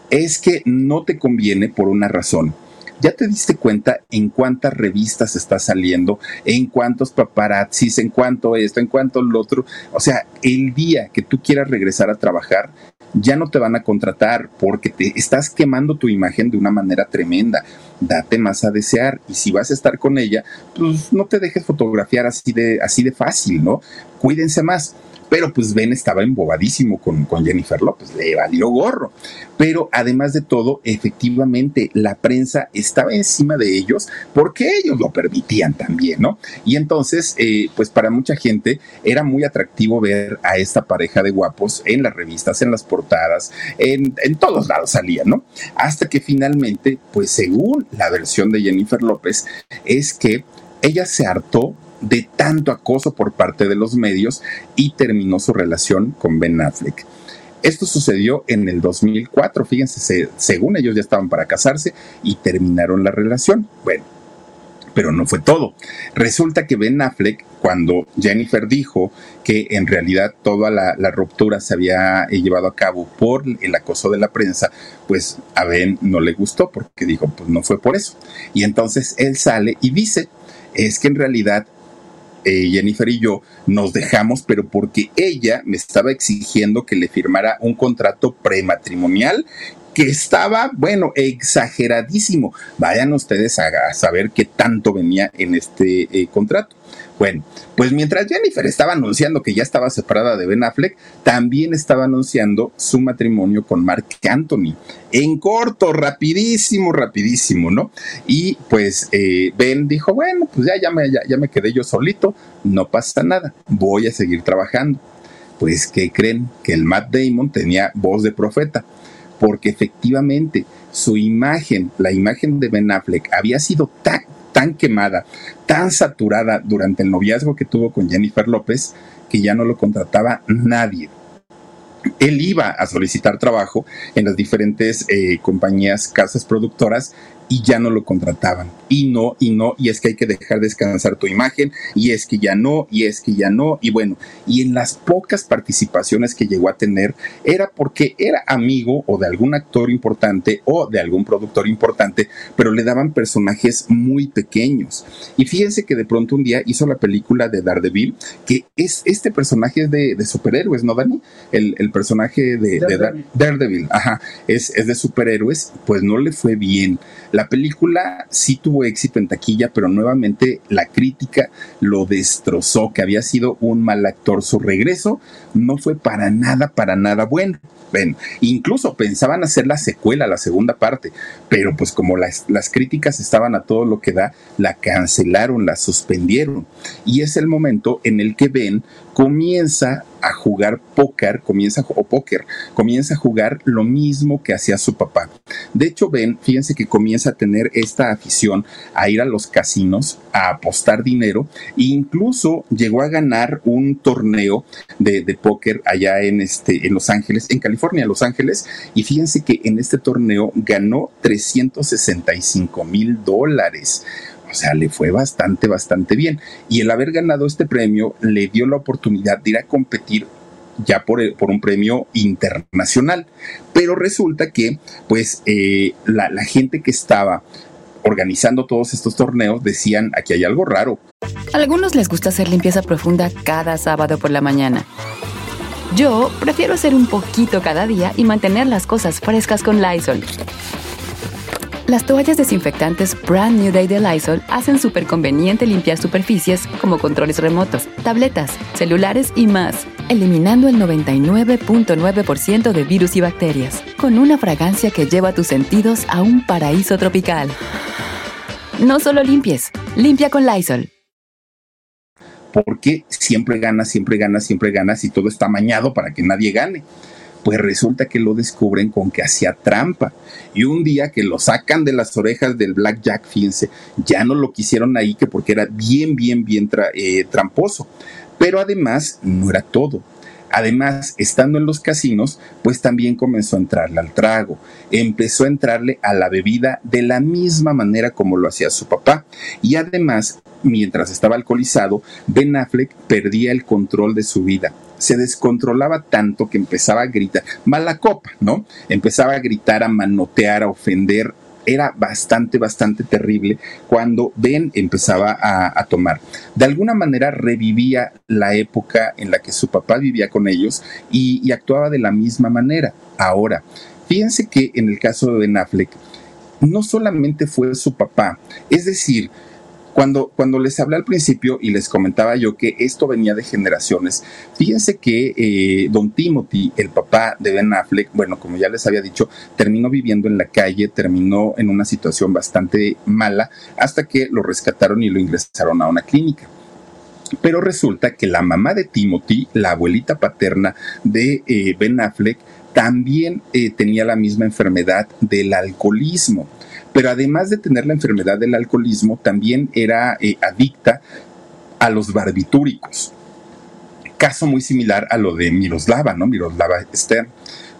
es que no te conviene por una razón ¿Ya te diste cuenta en cuántas revistas está saliendo, en cuántos paparazzis, en cuánto esto, en cuánto lo otro? O sea, el día que tú quieras regresar a trabajar, ya no te van a contratar porque te estás quemando tu imagen de una manera tremenda. Date más a desear y si vas a estar con ella, pues no te dejes fotografiar así de así de fácil, ¿no? Cuídense más. Pero pues Ben estaba embobadísimo con, con Jennifer López, le valió gorro. Pero además de todo, efectivamente, la prensa estaba encima de ellos porque ellos lo permitían también, ¿no? Y entonces, eh, pues para mucha gente era muy atractivo ver a esta pareja de guapos en las revistas, en las portadas, en, en todos lados salían, ¿no? Hasta que finalmente, pues según la versión de Jennifer López, es que ella se hartó de tanto acoso por parte de los medios y terminó su relación con Ben Affleck. Esto sucedió en el 2004, fíjense, según ellos ya estaban para casarse y terminaron la relación. Bueno, pero no fue todo. Resulta que Ben Affleck, cuando Jennifer dijo que en realidad toda la, la, ruptura se había llevado a cabo por el acoso de la prensa, pues a Ben no le gustó porque dijo, pues no fue por eso. Y entonces él sale y dice, es que en realidad eh, Jennifer y yo nos dejamos, pero porque ella me estaba exigiendo que le firmara un contrato prematrimonial que estaba, bueno, exageradísimo. Vayan ustedes a, saber qué tanto venía en este eh, contrato. Bueno, pues mientras Jennifer estaba anunciando que ya estaba separada de Ben Affleck, también estaba anunciando su matrimonio con Mark Anthony. En corto, rapidísimo, rapidísimo, ¿no? Y pues eh, Ben dijo, bueno, pues ya, ya, me, ya, me quedé yo solito, no pasa nada, voy a seguir trabajando. Pues, ¿qué creen? Que el Matt Damon tenía voz de profeta, porque efectivamente su imagen, la imagen de Ben Affleck, había sido tan, tan quemada, tan saturada durante el noviazgo que tuvo con Jennifer López, que ya no lo contrataba nadie. Él iba a solicitar trabajo en las diferentes eh, compañías, casas productoras y ya no lo contrataban. Y no, y no, y es que hay que dejar descansar tu imagen, y es que ya no, y es que ya no, y bueno, y en las pocas participaciones que llegó a tener era porque era amigo o de algún actor importante o de algún productor importante, pero le daban personajes muy pequeños. Y fíjense que de pronto un día hizo la película de Daredevil, que es este personaje de, superhéroes, ¿no, Dani? El, personaje de Daredevil, ajá, es, es de superhéroes, pues no le fue bien. La película sí tuvo éxito en taquilla, pero nuevamente la crítica lo destrozó, que había sido un mal actor. Su regreso no fue para nada, para nada bueno. Ven, incluso pensaban hacer la secuela, la segunda parte, pero pues como las, las críticas estaban a todo lo que da, la cancelaron, la suspendieron. Y es el momento en el que Ben comienza a jugar póker, comienza o póker, comienza a jugar lo mismo que hacía su papá. De hecho, Ben, fíjense que comienza a tener esta afición a ir a los casinos, a apostar dinero e incluso llegó a ganar un torneo de, de póker allá en este en Los Ángeles, en California, Los Ángeles, y fíjense que en este torneo ganó 365 mil dólares. O sea, le fue bastante, bastante bien. Y el haber ganado este premio le dio la oportunidad de ir a competir ya por, por un premio internacional. Pero resulta que, pues, eh, la, la gente que estaba organizando todos estos torneos decían, aquí hay algo raro. A algunos les gusta hacer limpieza profunda cada sábado por la mañana. Yo prefiero hacer un poquito cada día y mantener las cosas frescas con Lysol. Las toallas desinfectantes Brand New Day de Lysol hacen súper conveniente limpiar superficies como controles remotos, tabletas, celulares y más, eliminando el 99.9% de virus y bacterias, con una fragancia que lleva tus sentidos a un paraíso tropical. No solo limpies, limpia con Lysol. Porque siempre ganas, siempre ganas, siempre ganas y todo está mañado para que nadie gane pues resulta que lo descubren con que hacía trampa. Y un día que lo sacan de las orejas del Blackjack, fíjense, ya no lo quisieron ahí que porque era bien, bien, bien eh, tramposo. Pero además no era todo. Además, estando en los casinos, pues también comenzó a entrarle al trago, empezó a entrarle a la bebida de la misma manera como lo hacía su papá. Y además, mientras estaba alcoholizado, Ben Affleck perdía el control de su vida. Se descontrolaba tanto que empezaba a gritar, mala copa, ¿no? Empezaba a gritar, a manotear, a ofender era bastante, bastante terrible cuando Ben empezaba a, tomar. De alguna manera revivía la época en la que su papá vivía con ellos y, y actuaba de la misma manera. Ahora, fíjense que en el caso de Ben Affleck, no solamente fue su papá, es decir, cuando, cuando les hablé al principio y les comentaba yo que esto venía de generaciones, fíjense que eh, don Timothy, el papá de Ben Affleck, bueno, como ya les había dicho, terminó viviendo en la calle, terminó en una situación bastante mala hasta que lo rescataron y lo ingresaron a una clínica. Pero resulta que la mamá de Timothy, la abuelita paterna de eh, Ben Affleck, también eh, tenía la misma enfermedad del alcoholismo pero además de tener la enfermedad del alcoholismo, también era eh, adicta a los barbitúricos. Caso muy similar a lo de Miroslava, ¿no? Miroslava Stern.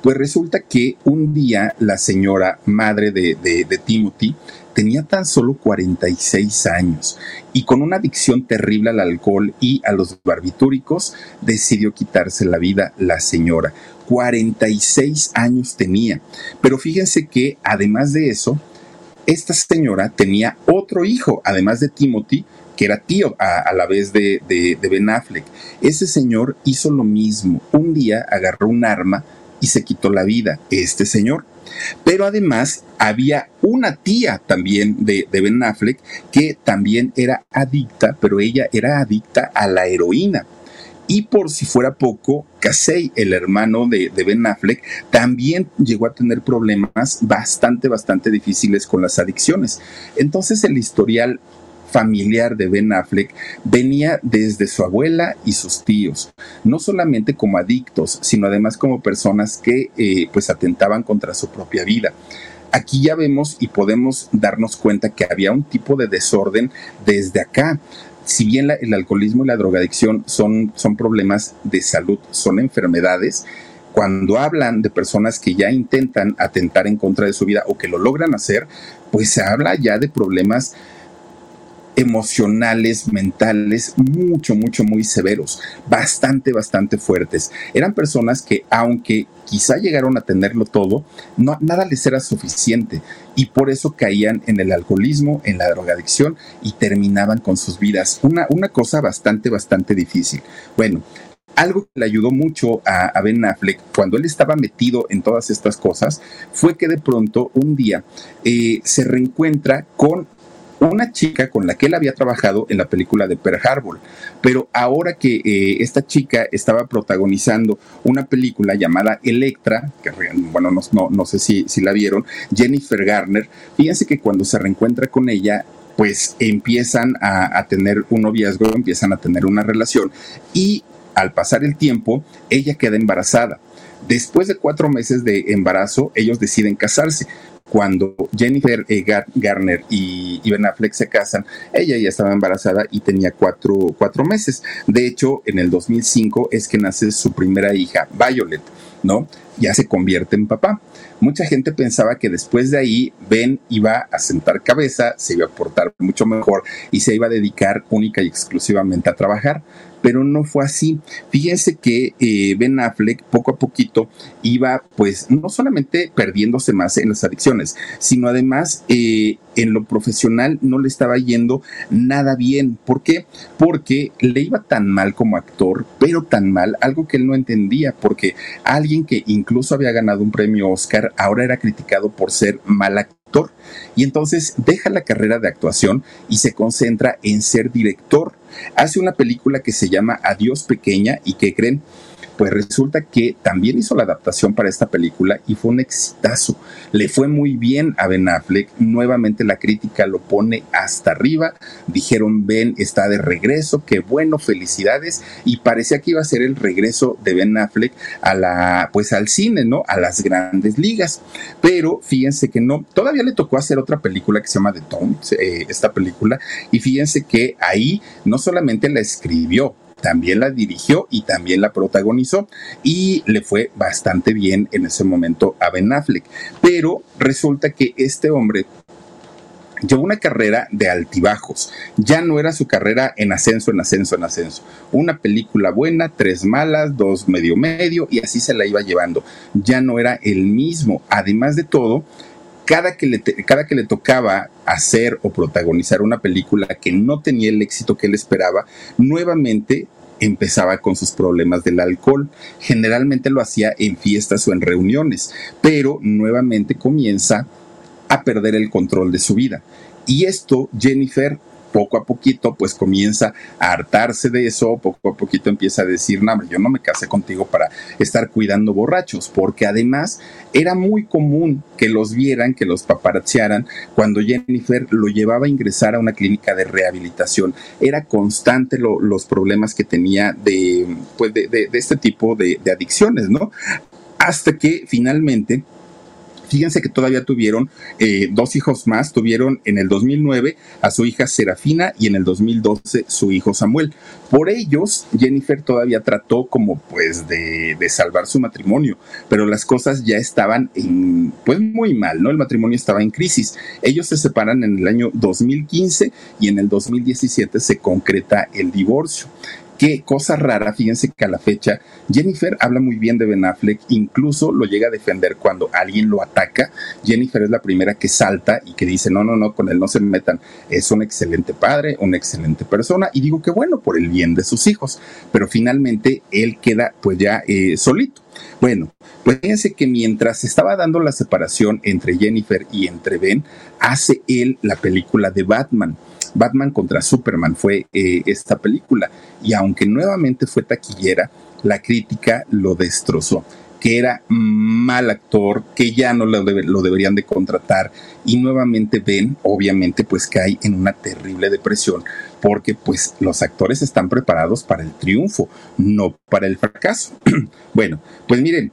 Pues resulta que un día la señora madre de, de Timothy tenía tan solo 46 años y con una adicción terrible al alcohol y a los barbitúricos decidió quitarse la vida la señora. 46 años tenía. Pero fíjense que además de eso, esta señora tenía otro hijo, además de Timothy, que era tío a, la vez de, de, Ben Affleck. Ese señor hizo lo mismo. Un día agarró un arma y se quitó la vida, este señor. Pero además había una tía también de, de, Ben Affleck que también era adicta, pero ella era adicta a la heroína. Y por si fuera poco, Casey, el hermano de, Ben Affleck, también llegó a tener problemas bastante, bastante difíciles con las adicciones. Entonces el historial familiar de Ben Affleck venía desde su abuela y sus tíos, no solamente como adictos, sino además como personas que eh, pues atentaban contra su propia vida. Aquí ya vemos y podemos darnos cuenta que había un tipo de desorden desde acá si bien el alcoholismo y la drogadicción son, son problemas de salud, son enfermedades, cuando hablan de personas que ya intentan atentar en contra de su vida o que lo logran hacer, pues se habla ya de problemas emocionales, mentales, mucho, mucho, muy severos, bastante, bastante fuertes. Eran personas que, aunque quizá llegaron a tenerlo todo, no, nada les era suficiente y por eso caían en el alcoholismo, en la drogadicción y terminaban con sus vidas. Una, una cosa bastante, bastante difícil. Bueno, algo que le ayudó mucho a, Ben Affleck cuando él estaba metido en todas estas cosas fue que de pronto un día eh, se reencuentra con una chica con la que él había trabajado en la película de Pearl Harbor. Pero ahora que eh, esta chica estaba protagonizando una película llamada Electra, que bueno, no, no, sé si, si la vieron, Jennifer Garner, fíjense que cuando se reencuentra con ella, pues empiezan a, tener un noviazgo, empiezan a tener una relación y al pasar el tiempo, ella queda embarazada. Después de cuatro meses de embarazo, ellos deciden casarse, cuando Jennifer e. Garner y, Ben Affleck se casan, ella ya estaba embarazada y tenía cuatro, cuatro meses. De hecho, en el 2005 es que nace su primera hija, Violet, ¿no? Ya se convierte en papá. Mucha gente pensaba que después de ahí Ben iba a sentar cabeza, se iba a portar mucho mejor y se iba a dedicar única y exclusivamente a trabajar pero no fue así. Fíjense que eh, Ben Affleck poco a poquito iba pues no solamente perdiéndose más en las adicciones, sino además eh, en lo profesional no le estaba yendo nada bien. ¿Por qué? Porque le iba tan mal como actor, pero tan mal, algo que él no entendía, porque alguien que incluso había ganado un premio Oscar ahora era criticado por ser mal actor. Y entonces deja la carrera de actuación y se concentra en ser director. Hace una película que se llama Adiós Pequeña y que creen pues resulta que también hizo la adaptación para esta película y fue un exitazo. Le fue muy bien a Ben Affleck. Nuevamente la crítica lo pone hasta arriba. Dijeron, Ben está de regreso, qué bueno, felicidades. Y parecía que iba a ser el regreso de Ben Affleck a la, pues al cine, ¿no? A las grandes ligas. Pero fíjense que no, todavía le tocó hacer otra película que se llama The Tone, eh, esta película. Y fíjense que ahí no solamente la escribió, también la dirigió y también la protagonizó y le fue bastante bien en ese momento a Ben Affleck. Pero resulta que este hombre llevó una carrera de altibajos. Ya no era su carrera en ascenso, en ascenso, en ascenso. Una película buena, tres malas, dos medio medio y así se la iba llevando. Ya no era el mismo. Además de todo, cada que, le cada que le tocaba hacer o protagonizar una película que no tenía el éxito que él esperaba, nuevamente empezaba con sus problemas del alcohol. Generalmente lo hacía en fiestas o en reuniones, pero nuevamente comienza a perder el control de su vida. Y esto Jennifer poco a poquito pues comienza a hartarse de eso, poco a poquito empieza a decir, no, yo no me casé contigo para estar cuidando borrachos, porque además era muy común que los vieran, que los paparazziaran cuando Jennifer lo llevaba a ingresar a una clínica de rehabilitación. Era constante los problemas que tenía de, pues de, este tipo de, de adicciones, ¿no? Hasta que finalmente Fíjense que todavía tuvieron eh, dos hijos más, tuvieron en el 2009 a su hija Serafina y en el 2012 su hijo Samuel. Por ellos, Jennifer todavía trató como pues de, de, salvar su matrimonio, pero las cosas ya estaban en, pues muy mal, ¿no? El matrimonio estaba en crisis. Ellos se separan en el año 2015 y en el 2017 se concreta el divorcio. Qué cosa rara, fíjense que a la fecha Jennifer habla muy bien de Ben Affleck, incluso lo llega a defender cuando alguien lo ataca. Jennifer es la primera que salta y que dice, no, no, no, con él no se metan. Es un excelente padre, una excelente persona y digo que bueno, por el bien de sus hijos, pero finalmente él queda pues ya eh, solito. Bueno, pues fíjense que mientras estaba dando la separación entre Jennifer y entre Ben, hace él la película de Batman. Batman contra Superman fue eh, esta película. Y aunque nuevamente fue taquillera, la crítica lo destrozó. Que era mal actor, que ya no lo, deberían de contratar. Y nuevamente Ben obviamente pues cae en una terrible depresión. Porque pues los actores están preparados para el triunfo, no para el fracaso. bueno, pues miren,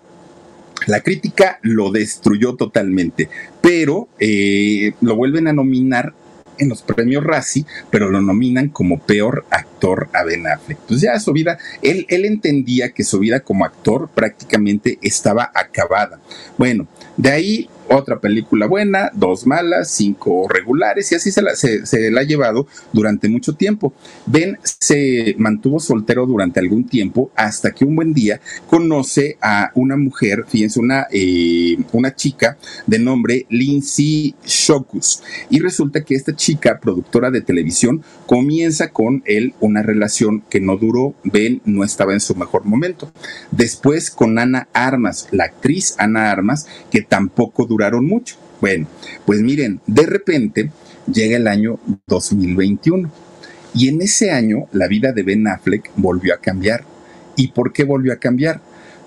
la crítica lo destruyó totalmente, pero eh, lo vuelven a nominar en los premios Razzie, pero lo nominan como peor actor a Ben Affleck. Pues ya su vida, él, él entendía que su vida como actor prácticamente estaba acabada. Bueno, de ahí otra película buena, dos malas, cinco regulares, y así se la, se, la, ha llevado durante mucho tiempo. Ben se mantuvo soltero durante algún tiempo hasta que un buen día conoce a una mujer, fíjense, una, eh, una chica de nombre Lindsay Shokus. Y resulta que esta chica, productora de televisión, comienza con él una relación que no duró. Ben no estaba en su mejor momento. Después con Ana Armas, la actriz Ana Armas, que tampoco duró duraron mucho. Bueno, pues miren, de repente llega el año 2021 y en ese año la vida de Ben Affleck volvió a cambiar. ¿Y por qué volvió a cambiar?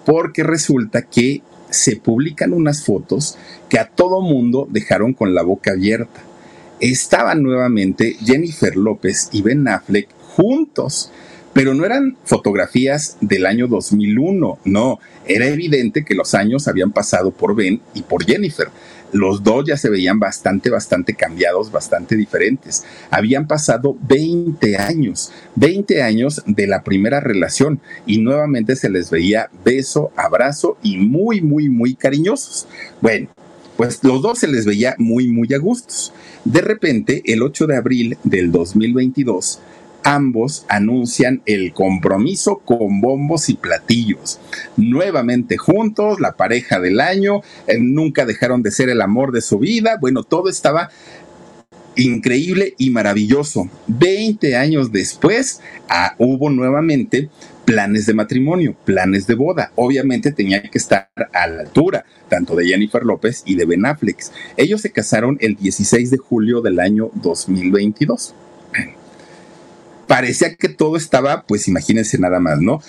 Porque resulta que se publican unas fotos que a todo mundo dejaron con la boca abierta. Estaban nuevamente Jennifer López y Ben Affleck juntos pero no eran fotografías del año 2001, no, era evidente que los años habían pasado por Ben y por Jennifer. Los dos ya se veían bastante, bastante cambiados, bastante diferentes. Habían pasado 20 años, 20 años de la primera relación y nuevamente se les veía beso, abrazo y muy, muy, muy cariñosos. Bueno, pues los dos se les veía muy, muy a gustos. De repente, el 8 de abril del 2022, ambos anuncian el compromiso con bombos y platillos. Nuevamente juntos, la pareja del año, eh, nunca dejaron de ser el amor de su vida, bueno, todo estaba increíble y maravilloso. Veinte años después, ah, hubo nuevamente planes de matrimonio, planes de boda. Obviamente tenía que estar a la altura, tanto de Jennifer López y de Ben Affleck. Ellos se casaron el 16 de julio del año 2022 parecía que todo estaba, pues imagínense nada más, ¿no?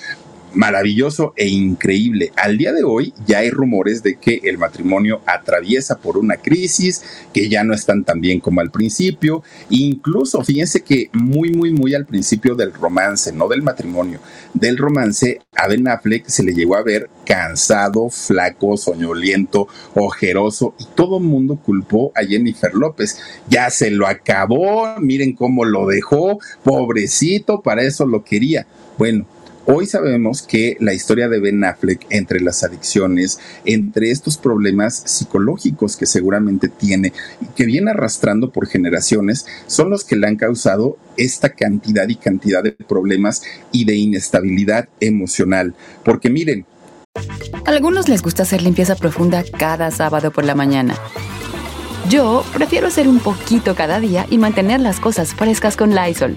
Maravilloso e increíble. Al día de hoy ya hay rumores de que el matrimonio atraviesa por una crisis, que ya no están tan bien como al principio. Incluso, fíjense que muy, muy, muy al principio del romance, no del matrimonio, del romance, a Ben Affleck se le llegó a ver cansado, flaco, soñoliento, ojeroso y todo el mundo culpó a Jennifer López. Ya se lo acabó, miren cómo lo dejó, pobrecito, para eso lo quería. Bueno, Hoy sabemos que la historia de Ben Affleck entre las adicciones, entre estos problemas psicológicos que seguramente tiene y que viene arrastrando por generaciones, son los que le han causado esta cantidad y cantidad de problemas y de inestabilidad emocional. Porque miren, a algunos les gusta hacer limpieza profunda cada sábado por la mañana. Yo prefiero hacer un poquito cada día y mantener las cosas frescas con Lysol.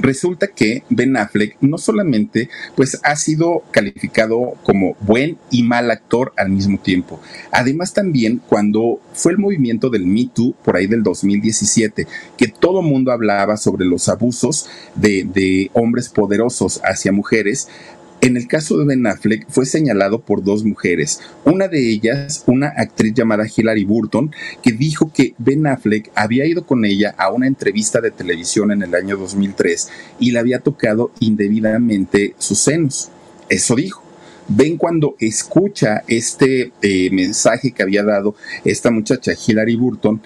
Resulta que Ben Affleck no solamente pues ha sido calificado como buen y mal actor al mismo tiempo, además también cuando fue el movimiento del Me Too por ahí del 2017, que todo mundo hablaba sobre los abusos de, de hombres poderosos hacia mujeres, en el caso de Ben Affleck fue señalado por dos mujeres, una de ellas una actriz llamada Hilary Burton, que dijo que Ben Affleck había ido con ella a una entrevista de televisión en el año 2003 y le había tocado indebidamente sus senos. Eso dijo. Ben cuando escucha este eh, mensaje que había dado esta muchacha Hilary Burton,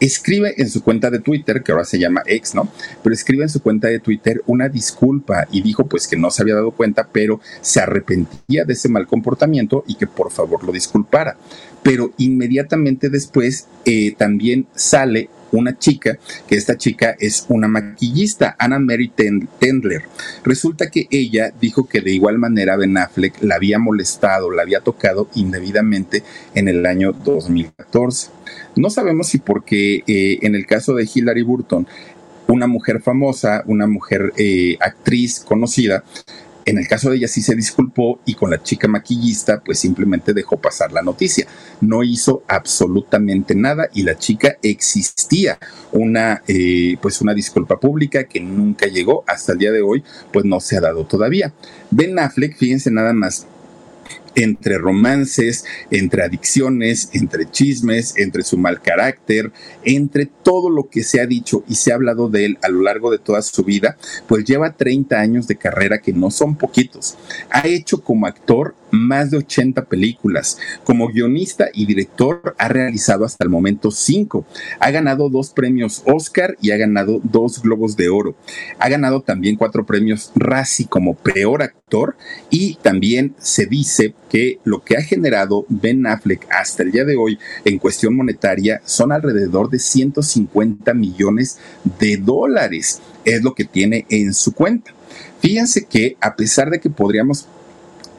escribe en su cuenta de Twitter, que ahora se llama X, ¿no? Pero escribe en su cuenta de Twitter una disculpa y dijo pues que no se había dado cuenta, pero se arrepentía de ese mal comportamiento y que por favor lo disculpara. Pero inmediatamente después eh, también sale una chica, que esta chica es una maquillista, Anna Mary Tendler. Resulta que ella dijo que de igual manera Ben Affleck la había molestado, la había tocado indebidamente en el año 2014. No sabemos si porque eh, en el caso de Hilary Burton, una mujer famosa, una mujer eh, actriz conocida, en el caso de ella sí se disculpó y con la chica maquillista pues simplemente dejó pasar la noticia. No hizo absolutamente nada y la chica existía una eh, pues una disculpa pública que nunca llegó hasta el día de hoy pues no se ha dado todavía. Ben Affleck, fíjense nada más, entre romances, entre adicciones, entre chismes, entre su mal carácter, entre todo lo que se ha dicho y se ha hablado de él a lo largo de toda su vida, pues lleva 30 años de carrera que no son poquitos. Ha hecho como actor más de 80 películas. Como guionista y director ha realizado hasta el momento cinco. Ha ganado dos premios Oscar y ha ganado dos Globos de Oro. Ha ganado también cuatro premios Razzie como peor actor y también se dice que lo que ha generado Ben Affleck hasta el día de hoy en cuestión monetaria son alrededor de 150 millones de dólares. Es lo que tiene en su cuenta. Fíjense que a pesar de que podríamos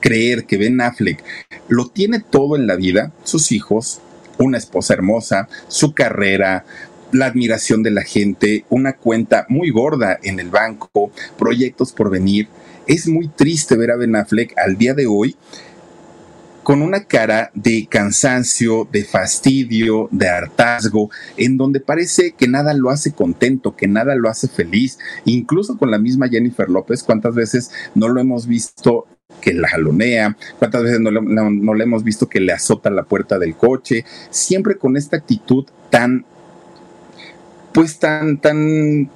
creer que Ben Affleck lo tiene todo en la vida, sus hijos, una esposa hermosa, su carrera, la admiración de la gente, una cuenta muy gorda en el banco, proyectos por venir. Es muy triste ver a Ben Affleck al día de hoy con una cara de cansancio, de fastidio, de hartazgo, en donde parece que nada lo hace contento, que nada lo hace feliz, incluso con la misma Jennifer López, cuántas veces no lo hemos visto que la jalonea, cuántas veces no le, hemos visto que le azota la puerta del coche, siempre con esta actitud tan, pues tan, tan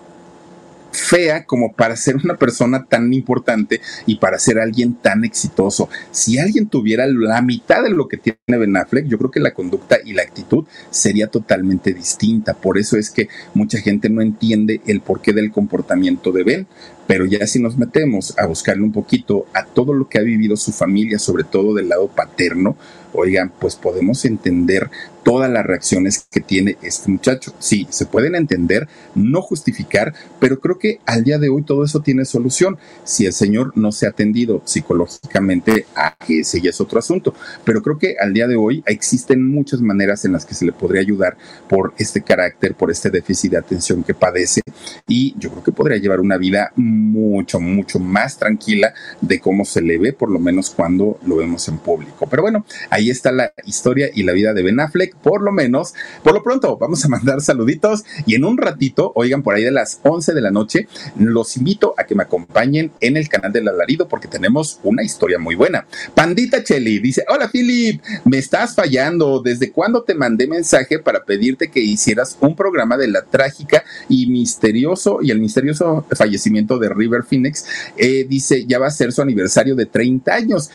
fea como para ser una persona tan importante y para ser alguien tan exitoso. Si alguien tuviera la mitad de lo que tiene Ben Affleck, yo creo que la conducta y la actitud sería totalmente distinta. Por eso es que mucha gente no entiende el porqué del comportamiento de Ben. Pero ya si nos metemos a buscarle un poquito a todo lo que ha vivido su familia, sobre todo del lado paterno, oigan, pues podemos entender todas las reacciones que tiene este muchacho. Sí, se pueden entender, no justificar, pero creo que al día de hoy todo eso tiene solución. Si el señor no se ha atendido psicológicamente, a que ese ya es otro asunto. Pero creo que al día de hoy existen muchas maneras en las que se le podría ayudar por este carácter, por este déficit de atención que padece. Y yo creo que podría llevar una vida mucho, mucho más tranquila de cómo se le ve, por lo menos cuando lo vemos en público. Pero bueno, ahí está la historia y la vida de Ben Affleck, por lo menos. Por lo pronto, vamos a mandar saluditos y en un ratito, oigan, por ahí de las 11 de la noche, los invito a que me acompañen en el canal del alarido porque tenemos una historia muy buena. Pandita Chelly dice, hola Philip, me estás fallando. ¿Desde cuándo te mandé mensaje para pedirte que hicieras un programa de la trágica y misterioso y el misterioso fallecimiento de River Phoenix? Eh, dice, ya va a ser su aniversario de 30 años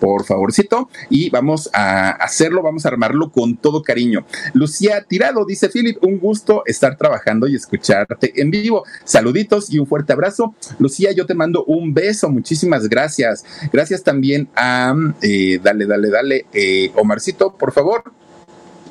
por favorcito, y vamos a hacerlo, vamos a armarlo con todo cariño. Lucía Tirado dice, Philip, un gusto estar trabajando y escucharte en vivo. Saluditos y un fuerte abrazo. Lucía, yo te mando un beso, muchísimas gracias. Gracias también a, eh, dale, dale, dale, eh, Omarcito, por favor.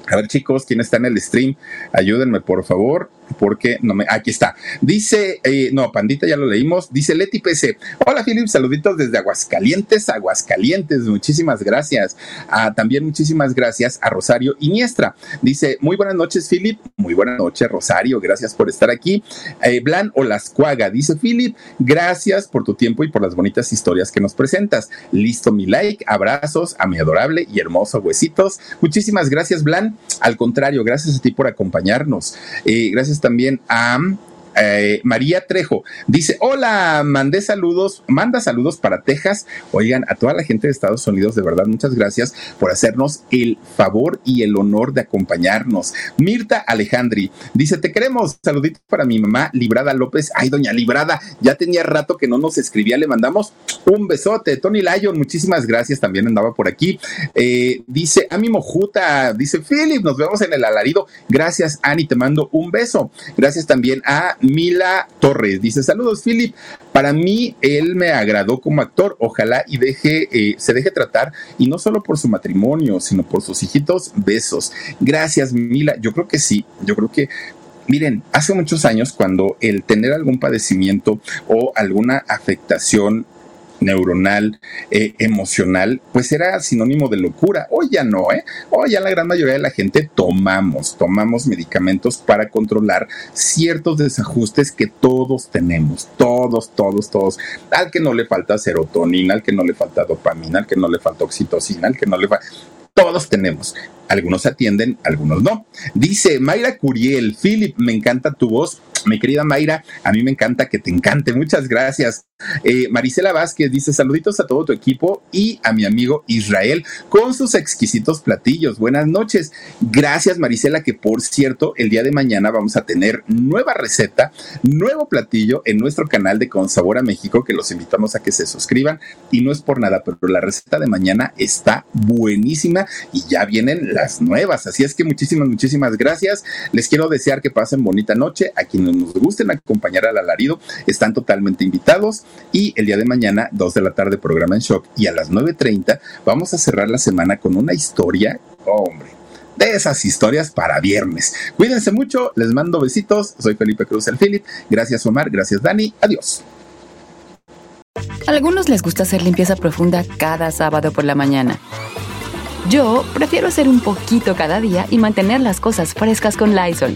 A ver, chicos, ¿quién está en el stream? Ayúdenme, por favor porque no me. Aquí está. Dice, eh, no, Pandita, ya lo leímos. Dice Leti PC. Hola, Philip, saluditos desde Aguascalientes, Aguascalientes. Muchísimas gracias. Ah, también muchísimas gracias a Rosario Iniestra. Dice, muy buenas noches, Philip. Muy buenas noches, Rosario. Gracias por estar aquí. Eh, Blan Olascuaga. Dice, Philip, gracias por tu tiempo y por las bonitas historias que nos presentas. Listo mi like. Abrazos a mi adorable y hermoso Huesitos. Muchísimas gracias, Blan. Al contrario, gracias a ti por acompañarnos. Eh, gracias también a eh, María Trejo dice: Hola, mandé saludos, manda saludos para Texas. Oigan, a toda la gente de Estados Unidos, de verdad, muchas gracias por hacernos el favor y el honor de acompañarnos. Mirta Alejandri dice: Te queremos. Saluditos para mi mamá, Librada López. Ay, doña Librada, ya tenía rato que no nos escribía. Le mandamos un besote. Tony Lyon, muchísimas gracias. También andaba por aquí. Eh, dice: A mi mojuta, dice Philip, nos vemos en el alarido. Gracias, Ani, te mando un beso. Gracias también a Mila Torres dice: Saludos, Philip. Para mí, él me agradó como actor. Ojalá y deje, eh, se deje tratar, y no solo por su matrimonio, sino por sus hijitos. Besos. Gracias, Mila. Yo creo que sí. Yo creo que Miren, hace muchos años cuando el tener algún padecimiento o alguna afectación neuronal, eh, emocional, pues era sinónimo de locura. Hoy ya no, ¿eh? Hoy ya la gran mayoría de la gente tomamos, tomamos medicamentos para controlar ciertos desajustes que todos tenemos, todos, todos, todos. Al que no le falta serotonina, al que no le falta dopamina, al que no le falta oxitocina, al que no le falta... Todos tenemos. Algunos atienden, algunos no. Dice Mayra Curiel, Philip, me encanta tu voz. Mi querida Mayra, a mí me encanta que te encante. Muchas gracias. Eh, Marisela Vázquez dice saluditos a todo tu equipo y a mi amigo Israel con sus exquisitos platillos. Buenas noches. Gracias Marisela, que por cierto, el día de mañana vamos a tener nueva receta, nuevo platillo en nuestro canal de Con Sabor a México, que los invitamos a que se suscriban. Y no es por nada, pero la receta de mañana está buenísima y ya vienen las nuevas. Así es que muchísimas, muchísimas gracias. Les quiero desear que pasen bonita noche. A nos gusten acompañar al alarido, están totalmente invitados. Y el día de mañana, 2 de la tarde, programa en shock. Y a las 9.30 vamos a cerrar la semana con una historia, hombre, de esas historias para viernes. Cuídense mucho, les mando besitos. Soy Felipe Cruz el Philip. Gracias Omar, gracias Dani. Adiós. A algunos les gusta hacer limpieza profunda cada sábado por la mañana. Yo prefiero hacer un poquito cada día y mantener las cosas frescas con Lysol.